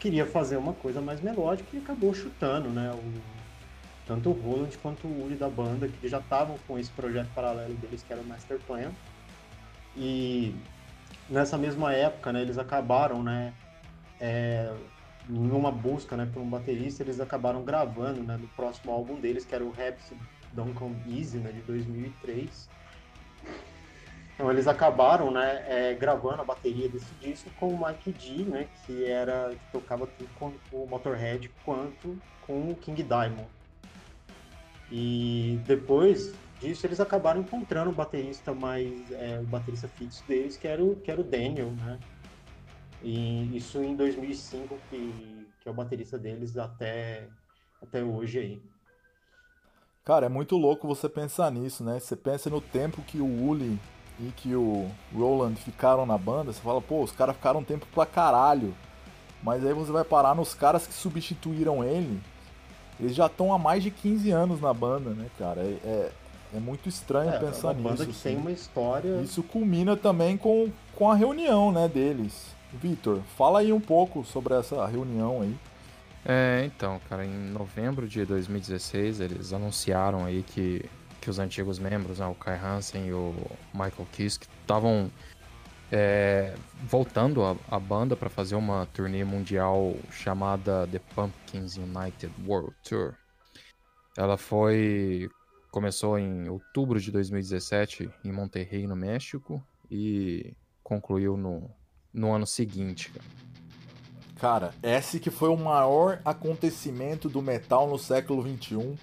queria fazer uma coisa mais melódica e acabou chutando, né? O, tanto o Roland quanto o Uli da banda, que já estavam com esse projeto paralelo deles, que era o Master Plan. E nessa mesma época, né, eles acabaram, né, é, em uma busca, né, por um baterista, eles acabaram gravando, né, no próximo álbum deles, que era o Raps Don't Come Easy, né, de 2003. Então eles acabaram, né, é, gravando a bateria desse disco com o Mike D, né, que era que tocava tanto com o Motorhead quanto com o King Diamond. E depois disso eles acabaram encontrando o baterista mais é, o baterista fixo deles, que era o que era o Daniel, né? E isso em 2005 que, que é o baterista deles até até hoje aí. Cara, é muito louco você pensar nisso, né? Você pensa no tempo que o Uli e que o Roland ficaram na banda, você fala, pô, os caras ficaram um tempo pra caralho. Mas aí você vai parar nos caras que substituíram ele. Eles já estão há mais de 15 anos na banda, né, cara? É, é, é muito estranho é, pensar é uma banda nisso. que assim. tem uma história. Isso culmina também com, com a reunião, né, deles. Vitor, fala aí um pouco sobre essa reunião aí. É, então, cara, em novembro de 2016 eles anunciaram aí que que os antigos membros, né, o Kai Hansen e o Michael Kiske, estavam é, voltando a, a banda para fazer uma turnê mundial chamada The Pumpkins United World Tour. Ela foi começou em outubro de 2017 em Monterrey, no México, e concluiu no, no ano seguinte. Cara, esse que foi o maior acontecimento do metal no século 21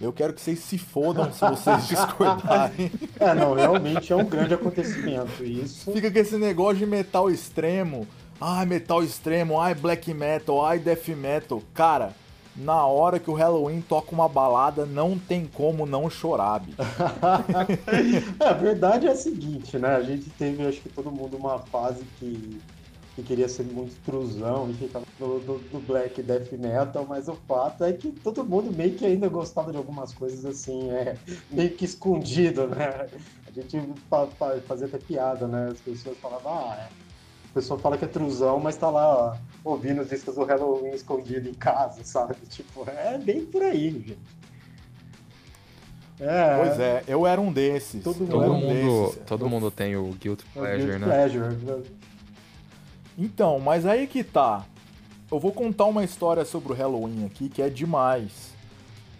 eu quero que vocês se fodam se vocês discordarem. É, não, realmente é um grande acontecimento isso. Fica com esse negócio de metal extremo. Ai, metal extremo, ai, black metal, ai, death metal. Cara, na hora que o Halloween toca uma balada, não tem como não chorar, bicho. é, a verdade é a seguinte, né? A gente teve, acho que todo mundo, uma fase que que queria ser muito truzão e ficava do, do, do, black death metal, mas o fato é que todo mundo meio que ainda gostava de algumas coisas assim, é, meio que escondido, né? A gente fazia até piada, né? As pessoas falavam, ah, é. a pessoa fala que é truzão, mas tá lá ó, ouvindo os discos do Halloween escondido em casa, sabe? Tipo, é bem por aí, gente. É, pois é, eu era um desses. Todo, todo mundo, um desses. todo mundo tem o guilt pleasure, o guilt né? Pleasure. Então, mas aí que tá. Eu vou contar uma história sobre o Halloween aqui que é demais.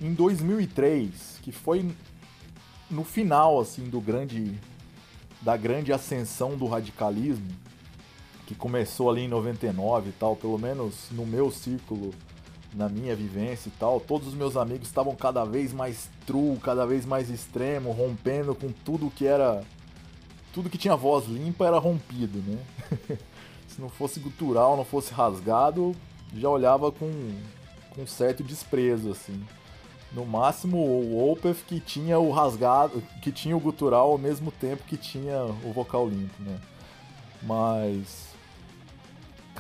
Em 2003, que foi no final assim do grande da grande ascensão do radicalismo, que começou ali em 99 e tal, pelo menos no meu círculo, na minha vivência e tal, todos os meus amigos estavam cada vez mais true, cada vez mais extremo, rompendo com tudo que era tudo que tinha voz limpa era rompido, né? não fosse gutural, não fosse rasgado, já olhava com, com certo desprezo, assim. No máximo o Opeth que tinha o rasgado, que tinha o gutural ao mesmo tempo que tinha o vocal limpo, né? Mas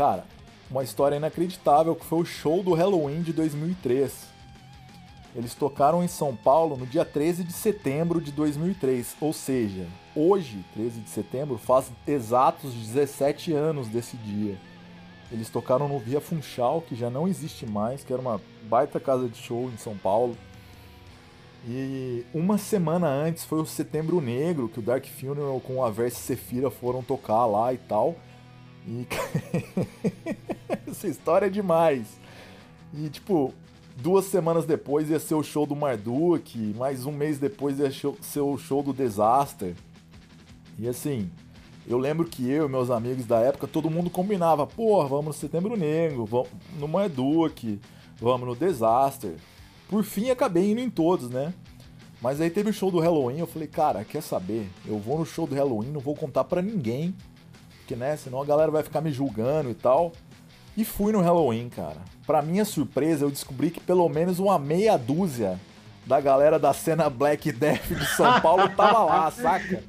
Cara, uma história inacreditável que foi o show do Halloween de 2003. Eles tocaram em São Paulo no dia 13 de setembro de 2003, ou seja, hoje, 13 de setembro, faz exatos 17 anos desse dia. Eles tocaram no Via Funchal, que já não existe mais, que era uma baita casa de show em São Paulo. E uma semana antes foi o Setembro Negro, que o Dark Funeral com a Verse Sefira foram tocar lá e tal. E essa história é demais. E tipo, duas semanas depois ia ser o show do Marduk, mais um mês depois ia ser o show do Disaster. E assim, eu lembro que eu e meus amigos da época, todo mundo combinava, pô, vamos no Setembro Negro, vamos no Marduk, vamos no Disaster. Por fim, acabei indo em todos, né? Mas aí teve o show do Halloween, eu falei, cara, quer saber? Eu vou no show do Halloween, não vou contar para ninguém, porque, né, senão a galera vai ficar me julgando e tal. E fui no Halloween, cara. Pra minha surpresa, eu descobri que pelo menos uma meia dúzia da galera da cena Black Death de São Paulo tava lá, saca?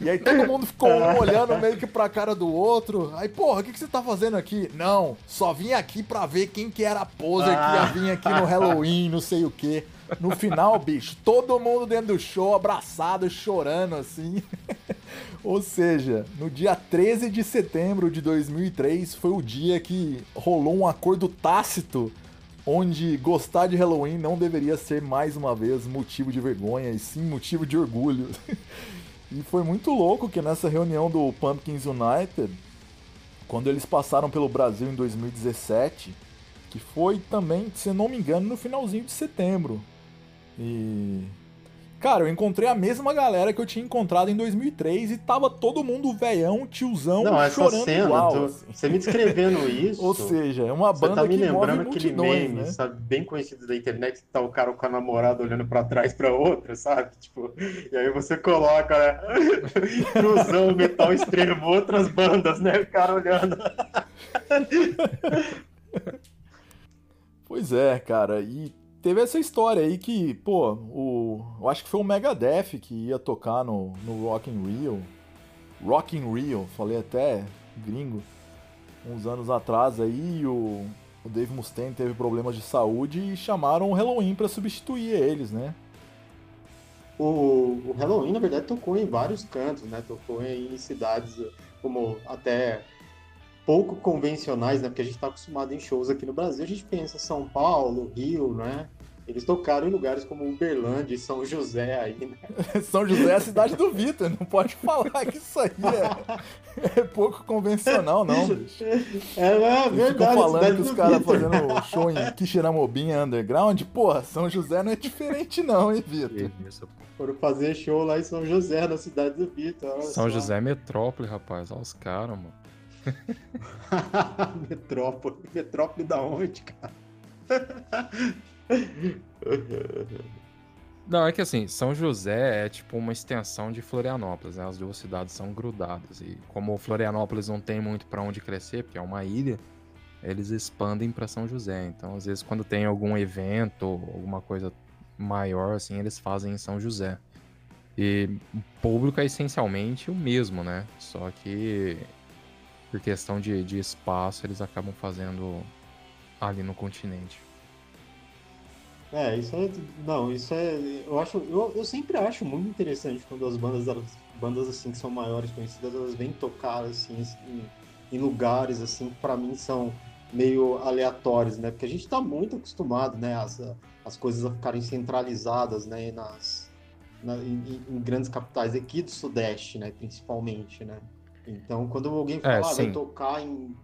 E aí todo mundo ficou um olhando meio que pra cara do outro. Aí, porra, o que, que você tá fazendo aqui? Não, só vim aqui pra ver quem que era a poser que ia vir aqui no Halloween, não sei o quê. No final, bicho, todo mundo dentro do show, abraçado, chorando, assim. Ou seja, no dia 13 de setembro de 2003 foi o dia que rolou um acordo tácito onde gostar de Halloween não deveria ser mais uma vez motivo de vergonha e sim motivo de orgulho. e foi muito louco que nessa reunião do Pumpkins United, quando eles passaram pelo Brasil em 2017, que foi também, se não me engano, no finalzinho de setembro. E Cara, eu encontrei a mesma galera que eu tinha encontrado em 2003 e tava todo mundo velhão, tiozão, Não, chorando cena, igual. Assim. Você me descrevendo isso. Ou seja, é uma banda você tá me que lembrando aquele meme, né? sabe, bem conhecido da internet, que tá o cara com a namorada olhando pra trás pra outra, sabe? Tipo, e aí você coloca, né? Cruzão, metal extremo, outras bandas, né? O cara olhando. Pois é, cara, e teve essa história aí que, pô, o, eu acho que foi o Megadeth que ia tocar no, no Rock in Rio. Rock in Rio, falei até gringo, uns anos atrás aí, o, o Dave Mustaine teve problemas de saúde e chamaram o Halloween para substituir eles, né? O, o Halloween, na verdade, tocou em vários cantos, né? Tocou em cidades como até pouco convencionais, né? Porque a gente está acostumado em shows aqui no Brasil, a gente pensa São Paulo, Rio, né? Eles tocaram em lugares como Uberlândia e São José aí, né? São José é a cidade do Vitor, não pode falar que isso aí é, é pouco convencional, não, bicho. É, é verdade. ficam falando que os caras fazendo show em Quixeramobim underground, porra, São José não é diferente não, hein, Vitor? Foram fazer show lá em São José, na cidade do Vitor. São só. José é metrópole, rapaz. Olha os caras, mano. Metrópole. Metrópole da onde, cara? Não, é que assim, São José é tipo uma extensão de Florianópolis, né? As duas cidades são grudadas. E como Florianópolis não tem muito pra onde crescer, porque é uma ilha, eles expandem pra São José. Então, às vezes, quando tem algum evento, alguma coisa maior, assim, eles fazem em São José. E o público é essencialmente o mesmo, né? Só que por questão de, de espaço, eles acabam fazendo ali no continente. É, isso é. Não, isso é. Eu acho. Eu, eu sempre acho muito interessante quando as bandas, elas, bandas assim que são maiores, conhecidas, elas vêm tocar assim em, em lugares assim que pra mim são meio aleatórios, né? Porque a gente tá muito acostumado, né? As, as coisas a ficarem centralizadas, né? Nas, na- em, em grandes capitais aqui do Sudeste, né? Principalmente, né? Então, quando alguém fala, É, ah, vai tocar em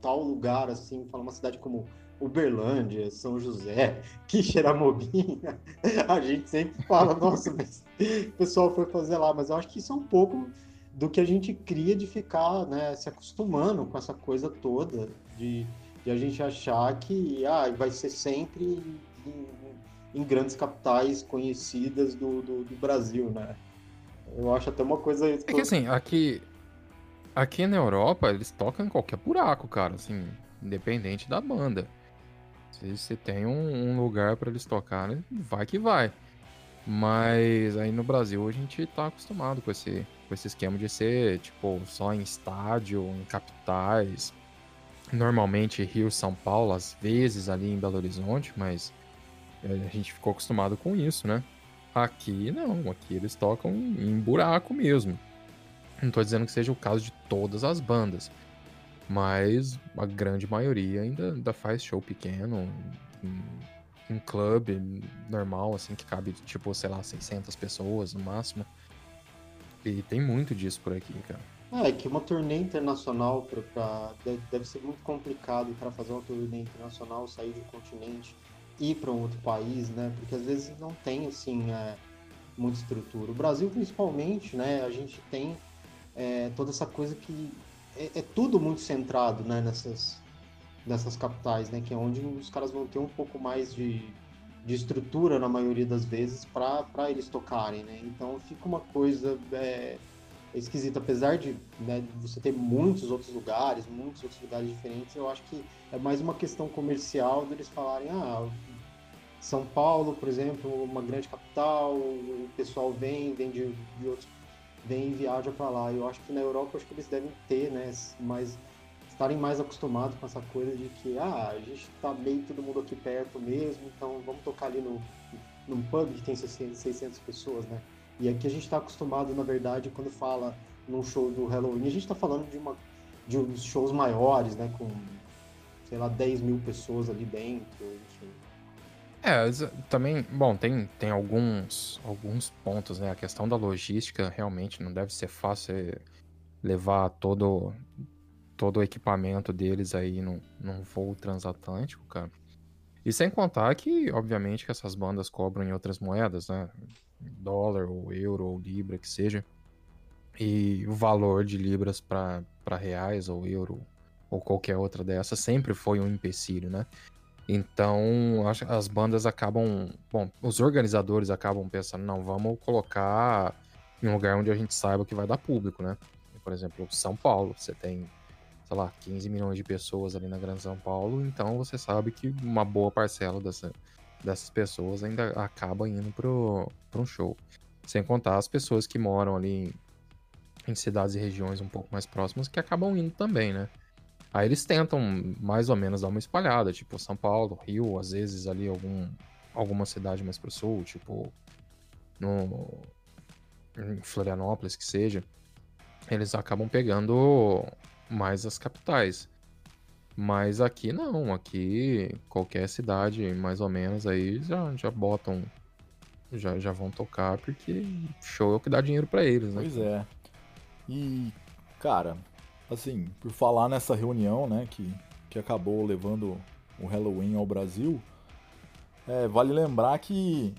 tal lugar, assim, fala uma cidade como Uberlândia, São José, Quixeramobim, a gente sempre fala, nossa, mas o pessoal foi fazer lá, mas eu acho que isso é um pouco do que a gente cria de ficar, né, se acostumando com essa coisa toda, de, de a gente achar que ah, vai ser sempre em, em grandes capitais conhecidas do, do, do Brasil, né? Eu acho até uma coisa... É que assim, aqui, aqui na Europa, eles tocam em qualquer buraco, cara, assim, independente da banda. Se você tem um, um lugar pra eles tocarem, vai que vai. Mas aí no Brasil a gente tá acostumado com esse, com esse esquema de ser, tipo, só em estádio, em capitais. normalmente Rio, São Paulo, às vezes ali em Belo Horizonte, mas é, a gente ficou acostumado com isso, né? Aqui não, aqui eles tocam em buraco mesmo. Não tô dizendo que seja o caso de todas as bandas, mas a grande maioria ainda, ainda faz show pequeno, em clube normal, assim, que cabe, tipo, sei lá, 600 pessoas no máximo. E tem muito disso por aqui, cara. É, que uma turnê internacional pra, pra deve, ser muito complicado para fazer uma turnê internacional, sair do continente, ir para um outro país, né? Porque às vezes não tem, assim, é, muita estrutura. O Brasil, principalmente, né? A gente tem é, toda essa coisa que é, é, tudo muito centrado, né? Nessas, nessas capitais, né? Que é onde os caras vão ter um pouco mais de, de estrutura, na maioria das vezes, para eles tocarem, né? Então fica uma coisa é, esquisita. Apesar de né, você ter muitos outros lugares, muitos outros lugares diferentes, eu acho que é mais uma questão comercial deles falarem, ah, São Paulo, por exemplo, uma grande capital, o pessoal vem, vem de, de outros, vem e viaja para lá. Eu acho que na Europa, acho que eles devem ter, né, mais estarem mais acostumados com essa coisa de que ah, a gente tá meio todo mundo aqui perto mesmo, então vamos tocar ali no num pub que tem 600 pessoas, né? E aqui a gente está acostumado, na verdade, quando fala num show do Halloween, a gente está falando de uma de uns shows maiores, né? Com sei lá 10 mil pessoas ali dentro. É, também, bom, tem, tem alguns, alguns pontos, né? A questão da logística realmente não deve ser fácil levar todo, todo o equipamento deles aí num, num voo transatlântico, cara. E sem contar que, obviamente, que essas bandas cobram em outras moedas, né? Dólar, ou euro, ou libra, que seja. E o valor de libras para reais, ou euro, ou qualquer outra dessas, sempre foi um empecilho, né? Então, as bandas acabam. Bom, os organizadores acabam pensando, não, vamos colocar em um lugar onde a gente saiba que vai dar público, né? Por exemplo, São Paulo, você tem sei lá, 15 milhões de pessoas ali na Grande São Paulo, então você sabe que uma boa parcela dessa, dessas pessoas ainda acaba indo pro um show. Sem contar as pessoas que moram ali em, em cidades e regiões um pouco mais próximas que acabam indo também, né? Aí eles tentam mais ou menos dar uma espalhada, tipo São Paulo, Rio, às vezes ali algum, alguma cidade mais pro sul, tipo no em Florianópolis que seja. Eles acabam pegando mais as capitais. Mas aqui não, aqui qualquer cidade, mais ou menos, aí já, já botam, já, já vão tocar, porque show é o que dá dinheiro para eles, né? Pois é. E, cara, assim, por falar nessa reunião, né, que, que acabou levando o Halloween ao Brasil, é, vale lembrar que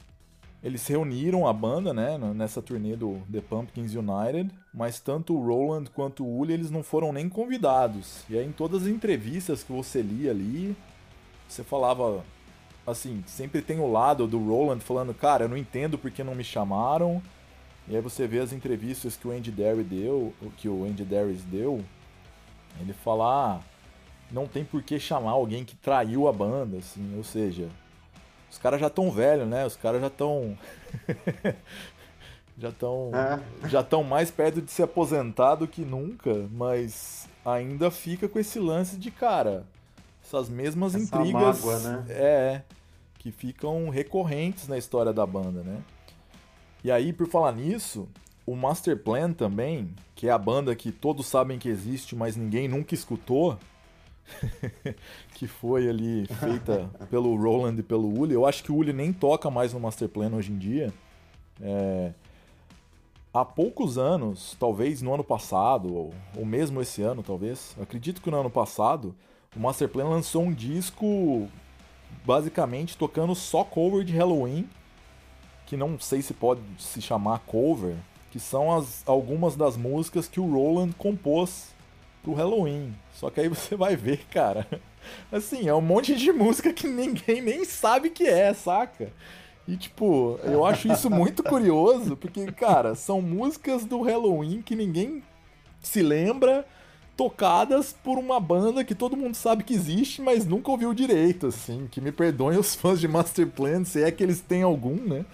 eles reuniram a banda, né, nessa turnê do The Pumpkins United, mas tanto o Roland quanto o Uli eles não foram nem convidados. E aí em todas as entrevistas que você lia ali, você falava assim, sempre tem o lado do Roland falando, cara, eu não entendo porque não me chamaram. E aí você vê as entrevistas que o Andy Derry deu, que o Andy Darius deu, ele fala, ah, não tem por que chamar alguém que traiu a banda, assim, ou seja, os caras já estão velhos, né? Os caras já estão. já estão. É. Já estão mais perto de se aposentar do que nunca, mas ainda fica com esse lance de, cara, essas mesmas Essa intrigas. Mágoa, né? É. Que ficam recorrentes na história da banda, né? E aí, por falar nisso, o Master Plan também, que é a banda que todos sabem que existe, mas ninguém nunca escutou, que foi ali feita pelo Roland e pelo Uli. Eu acho que o Uli nem toca mais no Master Plan hoje em dia. É... Há poucos anos, talvez no ano passado, ou, ou mesmo esse ano, talvez, acredito que no ano passado, o Master Plan lançou um disco basicamente tocando só cover de Halloween, que não sei se pode se chamar cover, que são as, algumas das músicas que o Roland compôs pro Halloween. Só que aí você vai ver, cara. Assim, é um monte de música que ninguém nem sabe que é, saca? E, tipo, eu acho isso muito curioso, porque, cara, são músicas do Halloween que ninguém se lembra, tocadas por uma banda que todo mundo sabe que existe, mas nunca ouviu direito, assim. Que me perdoem os fãs de Master Plan, se é que eles têm algum, né?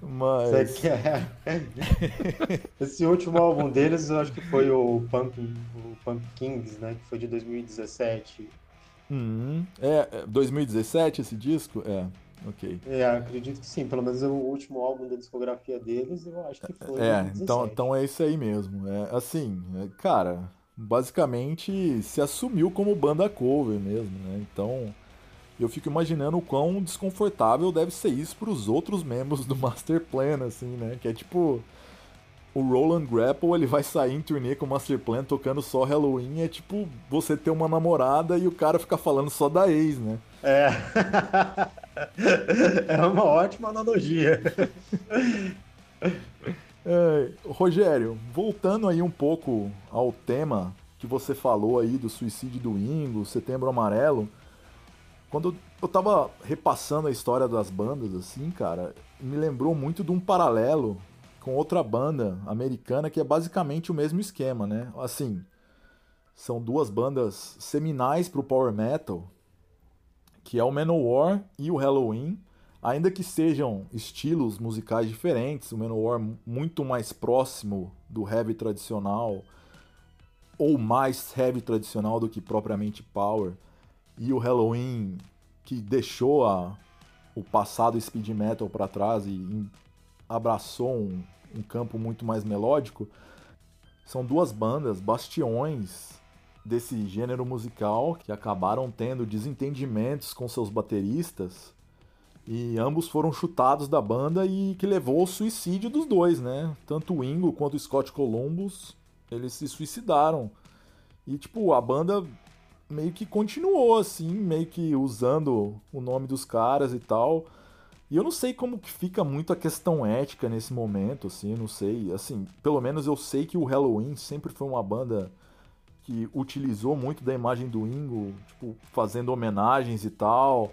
Mas. Quer... Esse último álbum deles, eu acho que foi o Pump, o Pump Kings, né? Que foi de 2017. Uhum. É, 2017 esse disco? É, ok. É, acredito que sim. Pelo menos o último álbum da discografia deles, eu acho que foi. É, 2017. então, então é isso aí mesmo. É, assim, é, cara, basicamente se assumiu como banda cover mesmo, né? Então eu fico imaginando o quão desconfortável deve ser isso para os outros membros do Master Plan, assim, né? Que é tipo o Roland Grapple ele vai sair em turnê com o Master Plan tocando só Halloween, é tipo você ter uma namorada e o cara ficar falando só da ex, né? É. é uma ótima analogia. É, Rogério, voltando aí um pouco ao tema que você falou aí do suicídio do Ingo, Setembro Amarelo, quando eu tava repassando a história das bandas, assim, cara, me lembrou muito de um paralelo com outra banda americana que é basicamente o mesmo esquema, né? Assim, são duas bandas seminais pro power metal, que é o Manowar e o Halloween, ainda que sejam estilos musicais diferentes, o Manowar muito mais próximo do heavy tradicional ou mais heavy tradicional do que propriamente power, e o Halloween que deixou a, o passado speed metal para trás e abraçou um, um campo muito mais melódico, são duas bandas bastiões desse gênero musical que acabaram tendo desentendimentos com seus bateristas e ambos foram chutados da banda e que levou ao suicídio dos dois, né? Tanto o Ingo quanto o Scott Columbus, eles se suicidaram. E tipo, a banda meio que continuou assim, meio que usando o nome dos caras e tal. E eu não sei como que fica muito a questão ética nesse momento, assim, não sei. Assim, pelo menos eu sei que o Halloween sempre foi uma banda que utilizou muito da imagem do Ingo, tipo, fazendo homenagens e tal.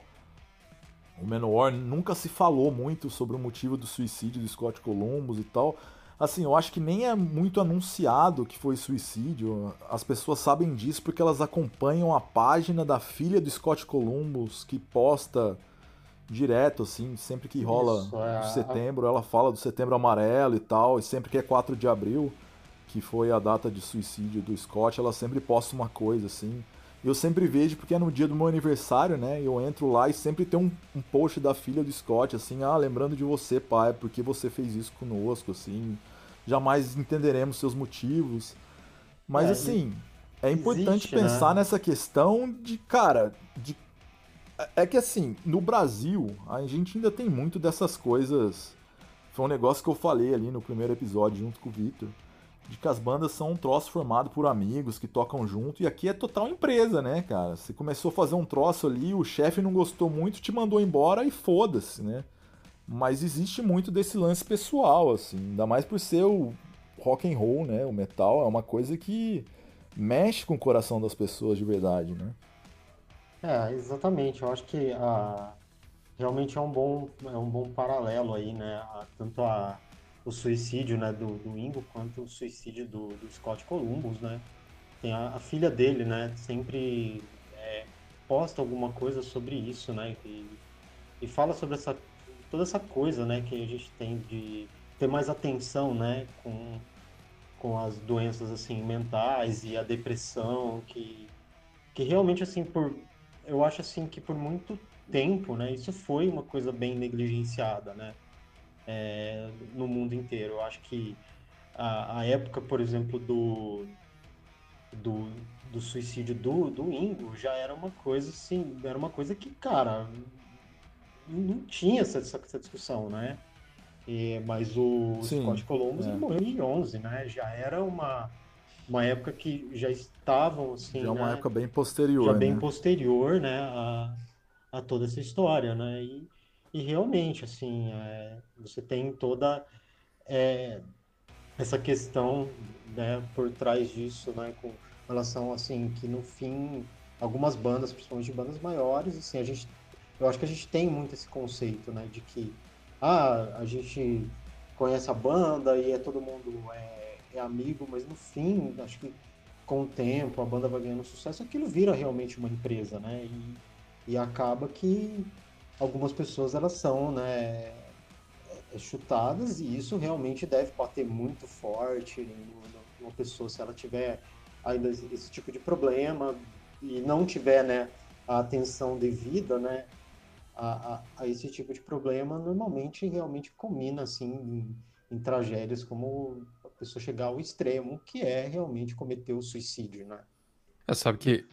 O Manowar nunca se falou muito sobre o motivo do suicídio do Scott Columbus e tal. Assim, eu acho que nem é muito anunciado que foi suicídio. As pessoas sabem disso porque elas acompanham a página da filha do Scott Columbus que posta direto, assim, sempre que rola Isso, é. de setembro, ela fala do setembro amarelo e tal, e sempre que é 4 de abril, que foi a data de suicídio do Scott, ela sempre posta uma coisa, assim. Eu sempre vejo porque é no dia do meu aniversário, né? Eu entro lá e sempre tem um, um post da filha do Scott, assim, ah, lembrando de você, pai, porque você fez isso conosco, assim. Jamais entenderemos seus motivos. Mas É, assim, é importante existe, né? pensar nessa questão de, cara, de é que assim, no Brasil, a gente ainda tem muito dessas coisas. Foi um negócio que eu falei ali no primeiro episódio junto com o Victor. De que as bandas são um troço formado por amigos que tocam junto. E aqui é total empresa, né, cara? Você começou a fazer um troço ali, o chefe não gostou muito, te mandou embora e foda-se, né? Mas existe muito desse lance pessoal, assim. Ainda mais por ser o rock and roll, né? O metal é uma coisa que mexe com o coração das pessoas de verdade, né? É, exatamente. Eu acho que a, realmente é um bom, é um bom paralelo aí, né? A- tanto a, o suicídio, né, do, do Ingo quanto o suicídio do, do Scott Columbus, né? Tem a, a filha dele, né? Sempre é, posta alguma coisa sobre isso, né? E, e fala sobre essa, toda essa coisa, né? Que a gente tem de ter mais atenção, né? Com, com as doenças, assim, mentais e a depressão, que, que realmente, assim, por eu acho assim que por muito tempo, né, isso foi uma coisa bem negligenciada, né, é, no mundo inteiro. Eu acho que a, a época, por exemplo, do, do, do suicídio do, do Ingo já era uma coisa assim, era uma coisa que, cara, não tinha essa, essa, discussão, né? E, mas o Sim, Scott Columbus é. morreu em 11, né? Já era uma, uma época que já estavam assim, Já é uma né? época bem posterior, já bem né? posterior, né, a, a toda essa história, né, e, e realmente, assim, é, você tem toda é, essa questão, né, por trás disso, né, com relação, assim, que no fim, algumas bandas, principalmente bandas maiores, assim, a gente, eu acho que a gente tem muito esse conceito, né, de que, ah, a gente conhece a banda e é todo mundo é, é amigo, mas no fim, acho que com o tempo, a banda vai ganhando sucesso, aquilo vira realmente uma empresa, né? E, e acaba que algumas pessoas elas são, né? chutadas e isso realmente deve bater muito forte numa pessoa se ela tiver ainda esse tipo de problema e não tiver né, a atenção devida né, a, a, a esse tipo de problema, normalmente realmente combina assim em, em tragédias como a pessoa chegar ao extremo, que é realmente cometer o suicídio, né? É, sabe que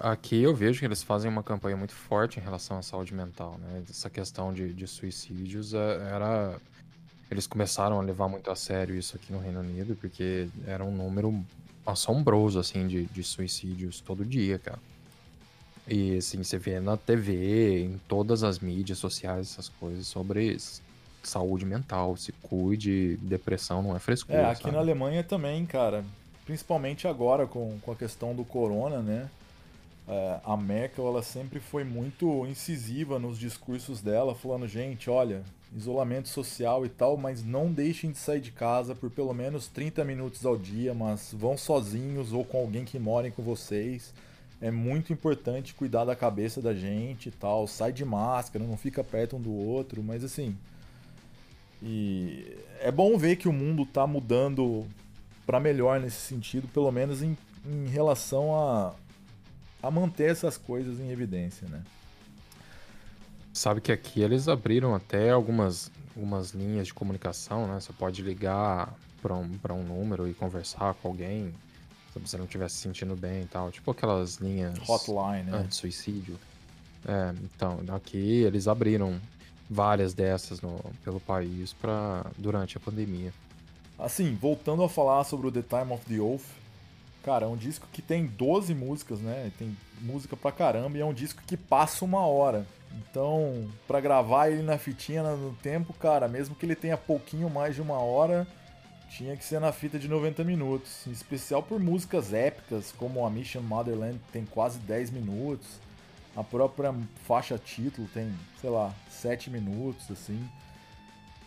aqui eu vejo que eles fazem uma campanha muito forte em relação à saúde mental, né? Essa questão de, de suicídios é, era. Eles começaram a levar muito a sério isso aqui no Reino Unido, porque era um número assombroso, assim, de, de suicídios todo dia, cara. E, assim, você vê na TV, em todas as mídias sociais, essas coisas sobre saúde mental, se cuide, depressão não é frescura. É, aqui sabe? na Alemanha também, cara. Principalmente agora com, com a questão do corona, né? É, a Merkel ela sempre foi muito incisiva nos discursos dela, falando: gente, olha, isolamento social e tal, mas não deixem de sair de casa por pelo menos 30 minutos ao dia, mas vão sozinhos ou com alguém que more com vocês. É muito importante cuidar da cabeça da gente e tal. Sai de máscara, não fica perto um do outro, mas assim. E é bom ver que o mundo está mudando para melhor nesse sentido, pelo menos em, em relação a, a manter essas coisas em evidência, né? Sabe que aqui eles abriram até algumas, algumas linhas de comunicação, né? Você pode ligar para um, um número e conversar com alguém se você não estiver se sentindo bem e tal. Tipo aquelas linhas... Hotline, né? De suicídio. É, então, aqui eles abriram várias dessas no, pelo país para durante a pandemia. Assim, voltando a falar sobre o The Time of the Oath, Cara, é um disco que tem 12 músicas, né? Tem música pra caramba e é um disco que passa uma hora. Então, para gravar ele na fitinha no tempo, cara, mesmo que ele tenha pouquinho mais de uma hora, tinha que ser na fita de 90 minutos. Em especial por músicas épicas, como a Mission Motherland tem quase 10 minutos. A própria faixa título tem, sei lá, 7 minutos, assim.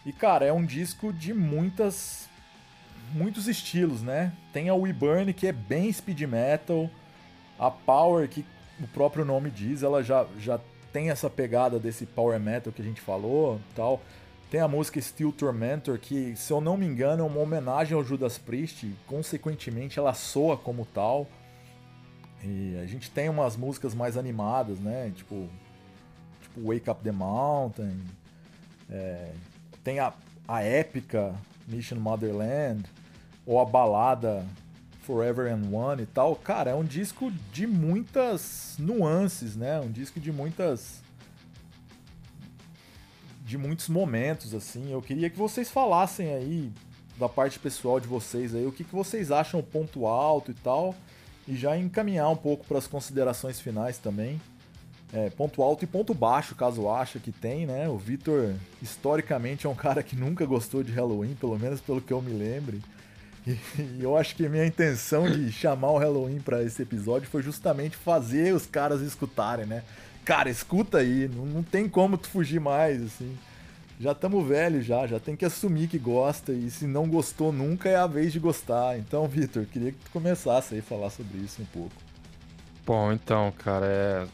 E, cara, é um disco de muitas muitos estilos, né? Tem a We Burn, que é bem speed metal. A Power, que o próprio nome diz, ela já, já tem essa pegada desse power metal que a gente falou tal. Tem a música Steel Tormentor, que, se eu não me engano, é uma homenagem ao Judas Priest, consequentemente ela soa como tal. E a gente tem umas músicas mais animadas, né? Tipo, tipo Wake Up the Mountain. É, tem a, a épica Mission Motherland ou a balada Forever and One e tal, cara, é um disco de muitas nuances, né? Um disco de muitas de muitos momentos assim. Eu queria que vocês falassem aí da parte pessoal de vocês aí, o que, que vocês acham o ponto alto e tal, e já encaminhar um pouco para as considerações finais também. É, ponto alto e ponto baixo, caso acha que tem, né? O Vitor, historicamente, é um cara que nunca gostou de Halloween, pelo menos pelo que eu me lembre. E, eu acho que minha intenção de chamar o Halloween para esse episódio foi justamente fazer os caras escutarem, né? Cara, escuta aí, não, não tem como tu fugir mais, assim. Já estamos velhos já, já tem que assumir que gosta e se não gostou nunca é a vez de gostar. Então, Vitor, queria que tu começasse aí a falar sobre isso um pouco. Bom, então, cara, é...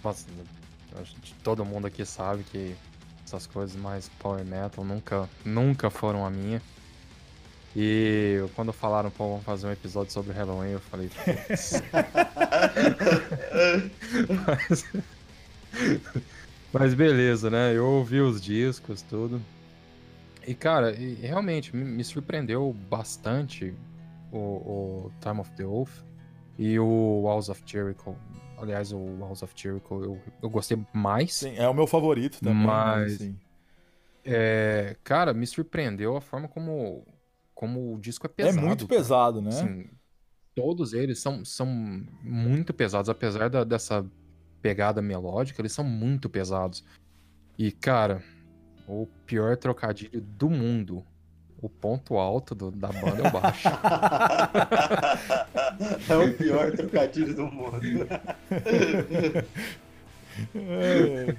todo mundo aqui sabe que essas coisas mais power metal nunca, nunca foram a minha. E quando falaram, pô, vamos fazer um episódio sobre Halloween, eu falei, mas... mas beleza, né? Eu ouvi os discos, tudo. E, cara, realmente me surpreendeu bastante o, o, Time of the Oath e o Walls of Jericho. Aliás, o Walls of Jericho eu, eu gostei mais. Sim, é o meu favorito também. Mas, assim. é, cara, me surpreendeu a forma como como o disco é pesado. É muito cara. pesado, né? Assim, todos eles são, são muito pesados, apesar da, dessa pegada melódica, eles são muito pesados. E, cara, o pior trocadilho do mundo. O ponto alto do, da banda é o baixo. é o pior trocadilho do mundo. é.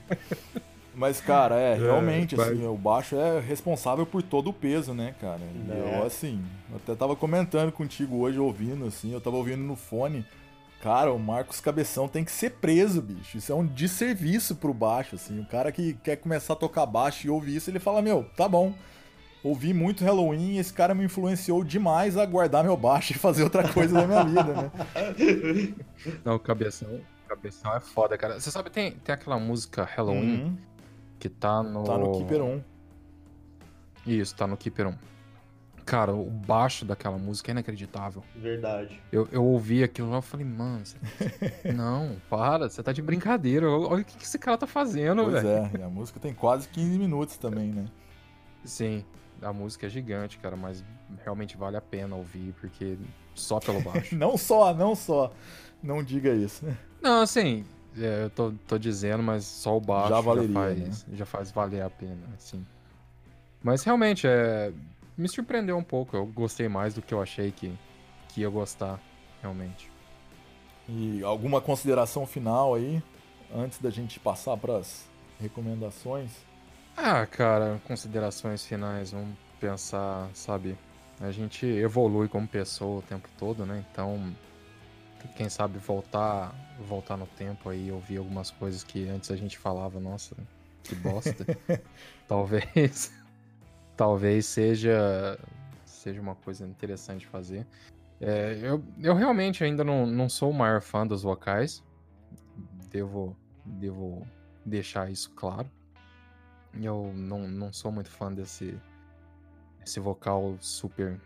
Mas, cara, é, é realmente, é, assim, o baixo é responsável por todo o peso, né, cara? É. Eu, assim, eu até tava comentando contigo hoje, ouvindo, assim, eu tava ouvindo no fone. Cara, o Marcos Cabeção tem que ser preso, bicho. Isso é um desserviço pro baixo, assim. O cara que quer começar a tocar baixo e ouvir isso, ele fala, meu, tá bom. Ouvi muito Halloween e esse cara me influenciou demais a guardar meu baixo e fazer outra coisa da minha vida, né? Não, cabeção, cabeção é foda, cara. Você sabe, tem, tem aquela música Halloween Uhum. que tá no. Tá no Keeper 1. Isso, tá no Keeper 1. Cara, o baixo daquela música é inacreditável. Verdade. Eu, eu ouvi aquilo lá e falei, mano, você... não, para, você tá de brincadeira. Olha o que, que esse cara tá fazendo, Pois velho. é, e a música tem quase 15 minutos também, né? Sim, a música é gigante, cara, mas realmente vale a pena ouvir, porque só pelo baixo. Não só, não só. Não diga isso, né? não, assim, é, eu tô, tô dizendo, mas só o baixo Já já, valeria, faz, já faz valer a pena, assim. Mas realmente, é, me surpreendeu um pouco. Eu gostei mais do que eu achei que, que ia gostar, realmente. E alguma consideração final aí, antes da gente passar pras recomendações? Ah, cara, considerações finais, vamos pensar, sabe? A gente evolui como pessoa o tempo todo, né? Então, quem sabe voltar, voltar no tempo aí e ouvir algumas coisas que antes a gente falava, nossa, que bosta. talvez, talvez seja, seja uma coisa interessante fazer. É, eu, eu realmente ainda não, não sou o maior fã dos vocais, devo, devo deixar isso claro. Eu não, não sou muito fã desse esse vocal super,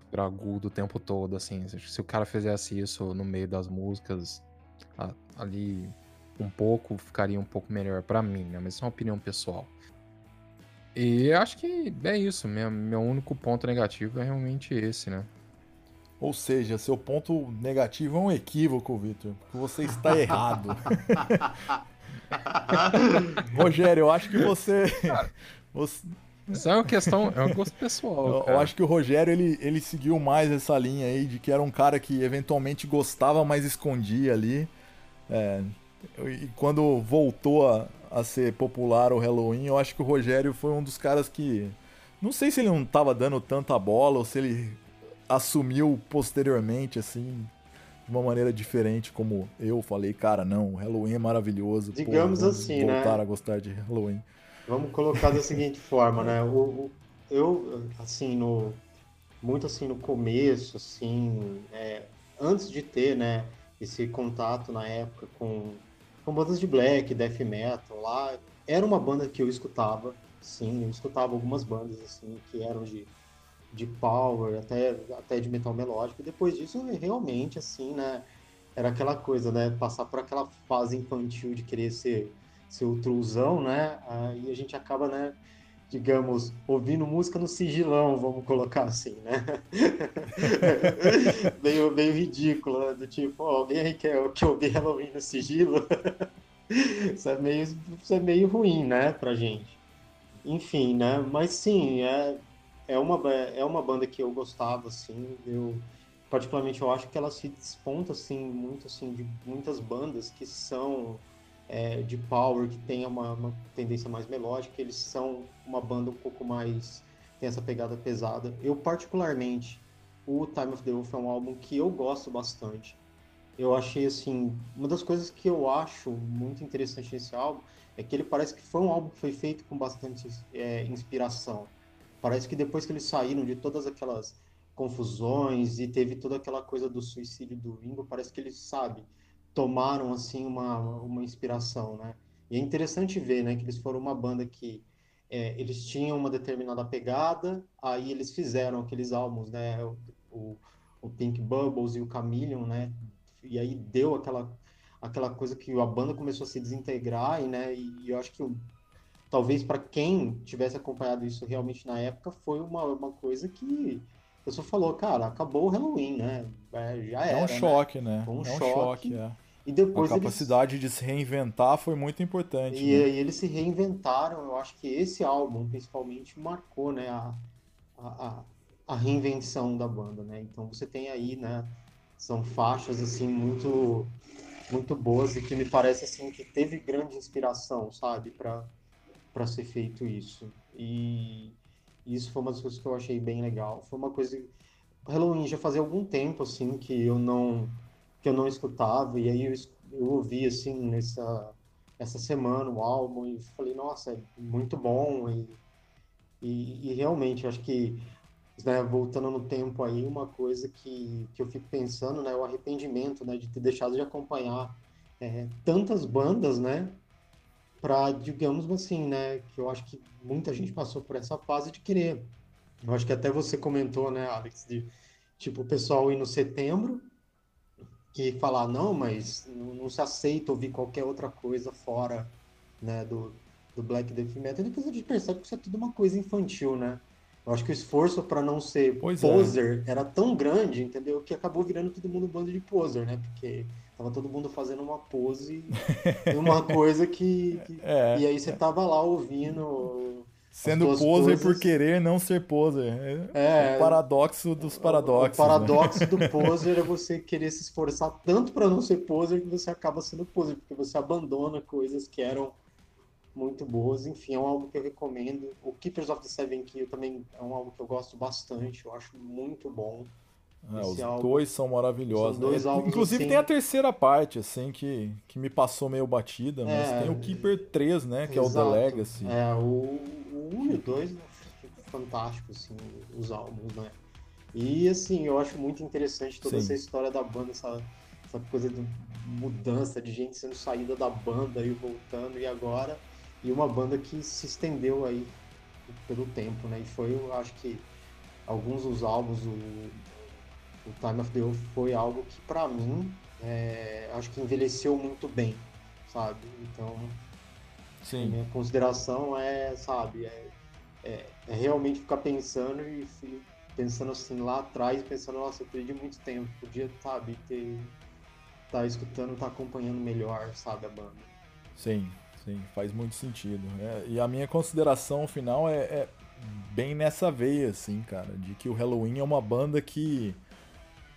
super agudo o tempo todo, assim. Se o cara fizesse isso no meio das músicas, a- ali um pouco, ficaria um pouco melhor pra mim, né? Mas isso é uma opinião pessoal. E acho que é isso. Meu, meu único ponto negativo é realmente esse, né? Ou seja, seu ponto negativo é um equívoco, Victor, porque você está errado. Rogério, eu acho que você. você- Isso é uma questão, é um gosto pessoal. eu, eu cara. acho que o Rogério ele, ele seguiu mais essa linha aí de que era um cara que eventualmente gostava, mas escondia ali. É, e quando voltou a, a ser popular o Halloween, eu acho que o Rogério foi um dos caras que. Não sei se ele não tava dando tanta bola ou se ele assumiu posteriormente, assim, de uma maneira diferente, como eu falei, cara, não, o Halloween é maravilhoso. pô, Digamos vamos assim, né? voltar a gostar de Halloween. Vamos colocar da seguinte forma, né? O, o- eu, assim, no, muito assim no começo, assim, é, antes de ter, né, esse contato na época com, com bandas de black, death metal lá, era uma banda que eu escutava, sim, eu escutava algumas bandas, assim, que eram de, de power, até, até de metal melódico, e depois disso, realmente, assim, né, era aquela coisa, né, passar por aquela fase infantil de querer ser ser o truzão, né? Aí a gente acaba, né, digamos, ouvindo música no sigilão, vamos colocar assim, né? meio, meio ridículo, né? do tipo, ó, alguém aí quer, quer ouvir Halloween no sigilo? isso, é meio, isso é meio ruim, né, pra gente. Enfim, né? Mas sim, é, é, uma, é uma banda que eu gostava, assim, eu particularmente eu acho que ela se desponta assim muito assim de muitas bandas que são é, de power que tem uma, uma tendência mais melódica eles são uma banda um pouco mais tem essa pegada pesada. Eu particularmente o Time of the Wolf é um álbum que eu gosto bastante. Eu achei assim uma das coisas que eu acho muito interessante nesse álbum é que ele parece que foi um álbum que foi feito com bastante é, inspiração parece que depois que eles saíram de todas aquelas confusões e teve toda aquela coisa do suicídio do Ringo, parece que eles, sabe, tomaram assim uma, uma inspiração, né? E é interessante ver, né, que eles foram uma banda que é, eles tinham uma determinada pegada, aí eles fizeram aqueles álbuns, né, o, o Pink Bubbles e o Chameleon, né, e aí deu aquela aquela coisa que a banda começou a se desintegrar e, né, e eu acho que o, talvez para quem tivesse acompanhado isso realmente na época foi uma, uma coisa que a pessoa falou, cara, acabou o Halloween, né? É, já É era. um né? choque, né? Foi um é um choque. choque, é. E A depois eles, capacidade de se reinventar foi muito importante. e, né? aí eles se reinventaram. Eu acho que esse álbum, principalmente, marcou, né, a, a, a- a reinvenção da banda, né? Então você tem aí, né, são faixas assim muito muito boas e que me parece assim que teve grande inspiração, sabe, para para ser feito isso. E isso foi uma das coisas que eu achei bem legal. Foi uma coisa Halloween já fazia algum tempo assim que eu não que eu não escutava e aí eu, eu ouvi assim nessa essa semana o álbum e falei nossa é muito bom e, E, e realmente, acho que, né, voltando no tempo aí, uma coisa que, que eu fico pensando, né, o arrependimento, né, de ter deixado de acompanhar é, tantas bandas, né, para, digamos assim, né, que eu acho que muita gente passou por essa fase de querer. Eu acho que até você comentou, né, Alex, de tipo o pessoal ir no setembro e falar não, mas não, não se aceita ouvir qualquer outra coisa fora, né, do, do Black Death Metal. E depois a gente percebe que isso é tudo uma coisa infantil, né? Eu acho que o esforço para não ser pois é. poser é. era tão grande, entendeu? Que acabou virando todo mundo um bando de poser, né? Porque tava todo mundo fazendo uma pose uma coisa que. que... É, e aí você tava lá ouvindo. Sendo poser coisas... por querer não ser poser. É, é o paradoxo dos paradoxos. O, paradoxo né? do poser é você querer se esforçar tanto para não ser poser que você acaba sendo poser, porque você abandona coisas que eram muito boas. Enfim, é um álbum que eu recomendo. O Keepers of the Seven Kill também é um álbum que eu gosto bastante, eu acho muito bom. É, os álbum. dois são maravilhosos. São dois álbuns, Inclusive assim... tem a terceira parte, assim, que, que me passou meio batida, mas é, tem o Keeper 3, né? Que exato. é o The Legacy. É, o, o 1 e o 2 né, fantástico, assim, os álbuns, né? E assim, eu acho muito interessante toda Sim. essa história da banda, essa, essa coisa de mudança de gente sendo saída da banda e voltando, e agora e uma banda que se estendeu aí pelo tempo, né? E foi, eu acho que alguns dos álbuns, o, o Time of the Wolf foi algo que para mim é, acho que envelheceu muito bem, sabe? Então, Sim. minha consideração é, sabe, é, é, é realmente ficar pensando e pensando assim lá atrás, pensando, nossa, eu perdi muito tempo, podia, sabe, ter tá escutando, tá acompanhando melhor, sabe, a banda. Sim, Sim, faz muito sentido. É, e a minha consideração final é, é, bem nessa veia, assim, cara, de que o Halloween é uma banda que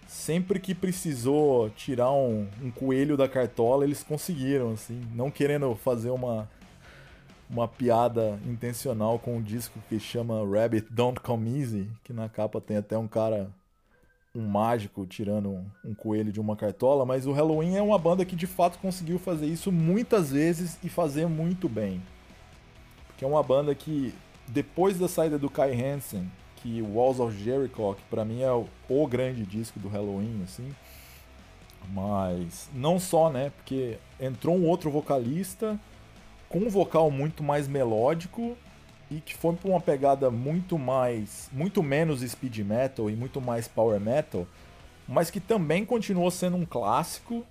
sempre que precisou tirar um, um coelho da cartola, eles conseguiram, assim, não querendo fazer uma uma piada intencional com um disco que chama Rabbit Don't Come Easy, que na capa tem até um cara um mágico tirando um, um, coelho de uma cartola, mas o Halloween é uma banda que de fato conseguiu fazer isso muitas vezes e fazer muito bem. Porque é uma banda que, depois da saída do Kai Hansen, que Walls of Jericho, que pra mim é o, o grande disco do Halloween, assim, mas não só, né? Porque entrou um outro vocalista com um vocal muito mais melódico e que foi para uma pegada muito mais, muito menos speed metal e muito mais power metal, mas que também continuou sendo um clássico.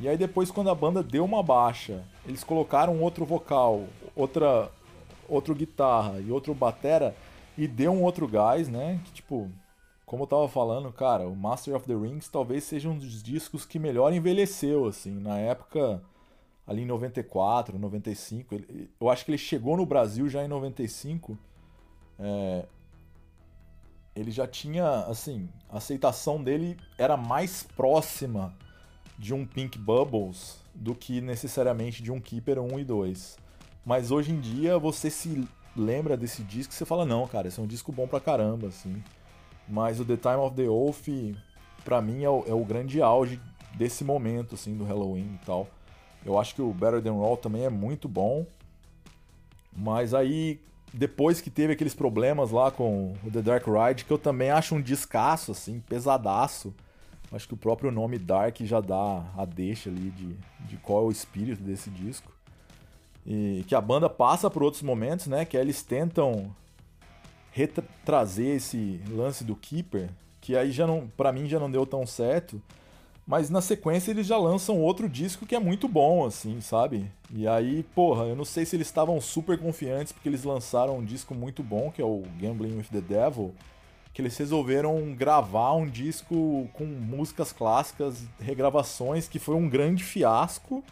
E aí depois quando a banda deu uma baixa, eles colocaram outro vocal, outra outro guitarra e outro batera e deu um outro gás, né? Que tipo, como eu tava falando, cara, o Master of the Rings talvez seja um dos discos que melhor envelheceu assim, na época ali em 94, 95. Ele, eu acho que ele chegou no Brasil já em 95. É, ele já tinha, assim, a aceitação dele era mais próxima de um Pink Bubbles do que necessariamente de um Keeper 1 e 2. Mas hoje em dia você se lembra desse disco você fala, não, cara, esse é um disco bom pra caramba, assim. Mas o The Time of the Wolf, pra mim, é o, é o grande auge desse momento, assim, do Halloween e tal. Eu acho que o Better Than Raw também é muito bom. Mas aí, depois que teve aqueles problemas lá com o The Dark Ride, que eu também acho um descasso, assim, pesadaço. Acho que o próprio nome Dark já dá a deixa ali de, de qual é o espírito desse disco. E que a banda passa por outros momentos, né? Que eles tentam retrazer esse lance do Keeper, que aí já não, para mim já não deu tão certo. Mas na sequência eles já lançam outro disco que é muito bom, assim, sabe? E aí, porra, eu não sei se eles estavam super confiantes porque eles lançaram um disco muito bom, que é o Gambling with the Devil, que eles resolveram gravar um disco com músicas clássicas, regravações, que foi um grande fiasco.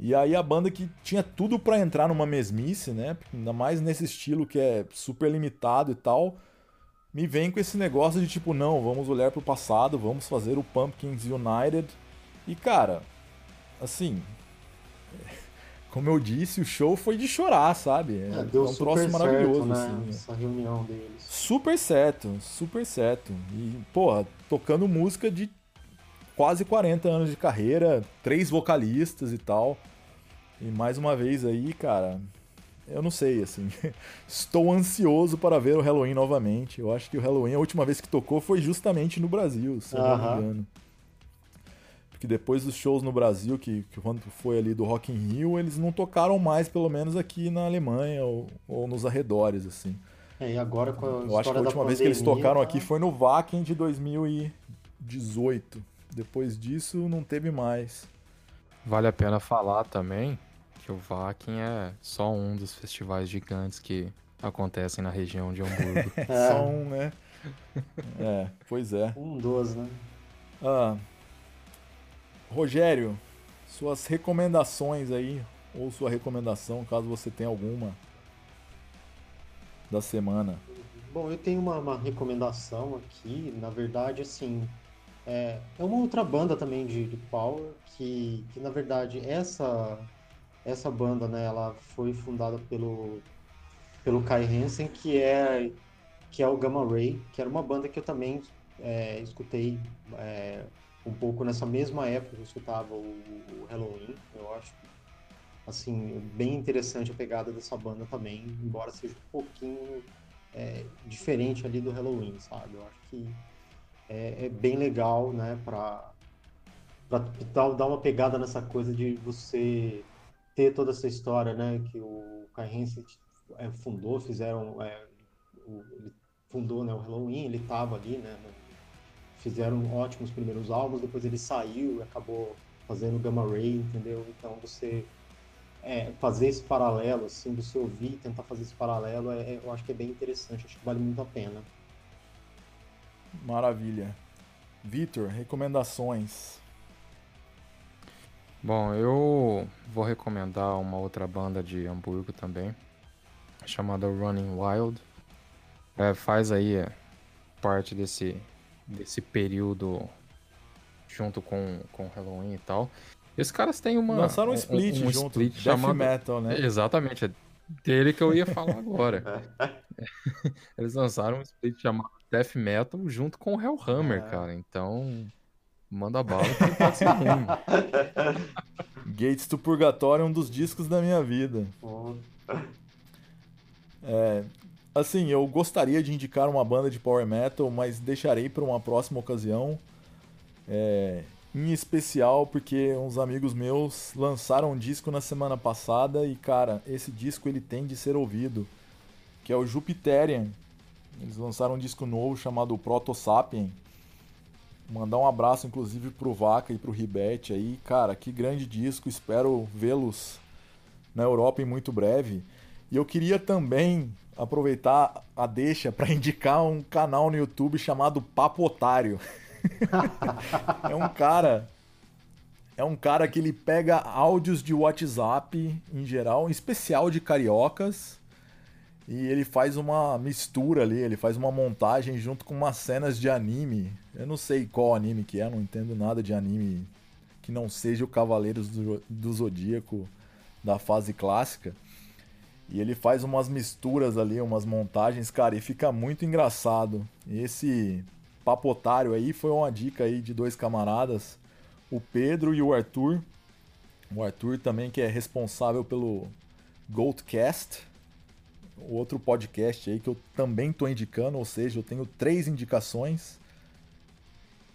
E aí a banda que tinha tudo para entrar numa mesmice, né? Ainda mais nesse estilo que é super limitado e tal me vem com esse negócio de tipo, não, vamos olhar pro passado, vamos fazer o Pumpkins United. E cara, assim, como eu disse, o show foi de chorar, sabe? É, deu é um troço maravilhoso, né? assim. Essa reunião deles. Super certo, super certo. E, porra, tocando música de quase 40 anos de carreira, três vocalistas e tal. E mais uma vez aí, cara, eu não sei, assim. Estou ansioso para ver o Halloween novamente. Eu acho que o Halloween, a última vez que tocou foi justamente no Brasil, se eu não me engano. Porque depois dos shows no Brasil, que, que quando foi ali do Rock in Rio, eles não tocaram mais, pelo menos aqui na Alemanha ou, ou nos arredores, assim. É, e agora com a Eu acho que a última vez que eles tocaram aqui foi no Wacken de 2018. Depois disso, não teve mais. Vale a pena falar também que o Wacken é só um dos festivais gigantes que acontecem na região de Hamburgo. É. Só um, né? É, pois é. Um dos, né? Ah, Rogério, suas recomendações aí, ou sua recomendação, caso você tenha alguma, da semana. Bom, eu tenho uma, uma recomendação aqui, na verdade, assim, é, é uma outra banda também de, de Power, que, que na verdade essa essa banda, né, ela foi fundada pelo pelo Kai Hansen, que é que é o Gamma Ray, que era uma banda que eu também é, escutei é, um pouco nessa mesma época que eu escutava o, o Halloween. Eu acho assim bem interessante a pegada dessa banda também, embora seja um pouquinho é, diferente ali do Halloween, sabe? Eu acho que é, é bem legal, né, para dar uma pegada nessa coisa de você ter toda essa história, né, que o Kai é, fundou, fizeram, é, o, ele fundou né, o Halloween, ele estava ali, né, fizeram ótimos primeiros álbuns, depois ele saiu e acabou fazendo Gamma Ray, entendeu? Então você é, fazer esse paralelo, assim, você ouvir, tentar fazer esse paralelo, é, eu acho que é bem interessante, acho que vale muito a pena. Maravilha. Vitor, recomendações. Bom, eu vou recomendar uma outra banda de Hamburgo também, chamada Running Wild. É, faz aí é, parte desse, desse período junto com, com Halloween e tal. Esses caras têm uma. Lançaram um split um, um junto, split Death chamado... Metal, né? Exatamente, é dele que eu ia falar agora. Eles lançaram um split chamado Death Metal junto com o Hellhammer, é. cara. Então, manda bala que não pode ser ruim. Gates do Purgatório é um dos discos da minha vida. É, assim, eu gostaria de indicar uma banda de power metal, mas deixarei para uma próxima ocasião. É, em especial porque uns amigos meus lançaram um disco na semana passada e cara, esse disco ele tem de ser ouvido, que é o Jupiterian. Eles lançaram um disco novo chamado Proto Sapien. Mandar um abraço inclusive pro Vaca e pro Ribete aí, cara, que grande disco, espero vê-los na Europa em muito breve. E eu queria também aproveitar a deixa para indicar um canal no YouTube chamado Papo Otário. é um cara. É um cara que ele pega áudios de WhatsApp em geral, em especial de cariocas, e ele faz uma mistura ali, ele faz uma montagem junto com umas cenas de anime. Eu não sei qual anime que é, não entendo nada de anime que não seja o Cavaleiros do, do Zodíaco da fase clássica. E ele faz umas misturas ali, umas montagens, cara, e fica muito engraçado. E esse papotário aí foi uma dica aí de dois camaradas, o Pedro e o Arthur. O Arthur também que é responsável pelo Goldcast, o outro podcast aí que eu também tô indicando, ou seja, eu tenho três indicações,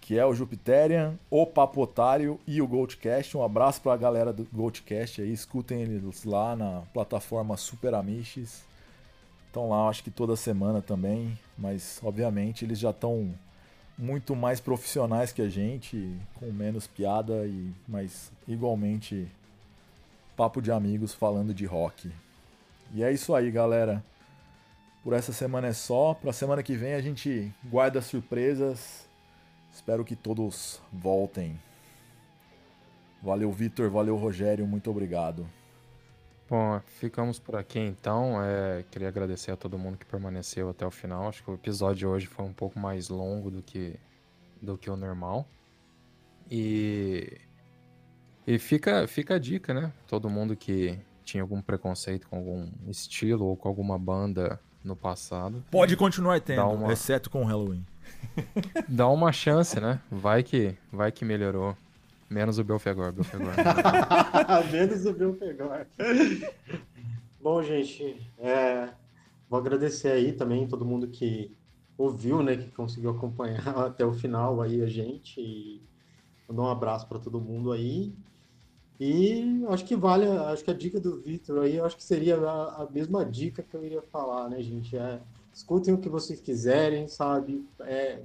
que é o Jupiterian, o Papotário e o Goldcast. Um abraço para a galera do Goldcast aí, escutem eles lá na plataforma Super Amiches. Estão lá, acho que toda semana também, mas obviamente eles já estão muito mais profissionais que a gente, com menos piada e mas igualmente papo de amigos falando de rock. E é isso aí, galera. Por essa semana é só. Para semana que vem a gente guarda surpresas. Espero que todos voltem. Valeu, Vitor. Valeu, Rogério. Muito obrigado. Bom, ficamos por aqui então. É, queria agradecer a todo mundo que permaneceu até o final. Acho que o episódio de hoje foi um pouco mais longo do que, do que o normal. E, e fica, fica a dica, né? Todo mundo que tinha algum preconceito com algum estilo ou com alguma banda no passado. Pode continuar tendo, uma... exceto com o Halloween. Dá uma chance, né? Vai que, vai que melhorou. Menos o Belfegor, Belfegor. Menos o Belfegor. Bom, gente, é, vou agradecer aí também todo mundo que ouviu, né, que conseguiu acompanhar até o final aí a gente e mandar um abraço para todo mundo aí. E acho que vale, acho que a dica do Vitor aí, acho que seria a, a, mesma dica que eu iria falar, né, gente? É, escutem o que vocês quiserem, sabe? É,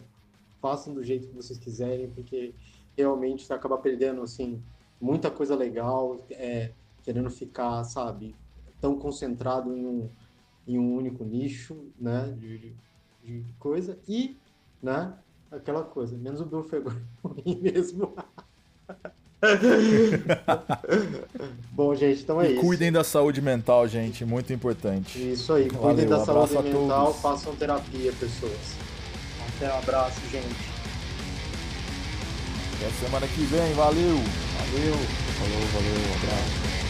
façam do jeito que vocês quiserem, porque realmente você acaba perdendo, assim, muita coisa legal, é, querendo ficar, sabe, tão concentrado em um, em um único nicho, né, de, de coisa, e, né, aquela coisa, menos o Bill ruim mesmo. Bom, gente, então é e isso. Cuidem da saúde mental, gente, muito importante. Isso aí, cuidem Valeu, da saúde mental, façam terapia, pessoas. Até um abraço, gente. Até semana que vem, valeu! Valeu! Falou, valeu!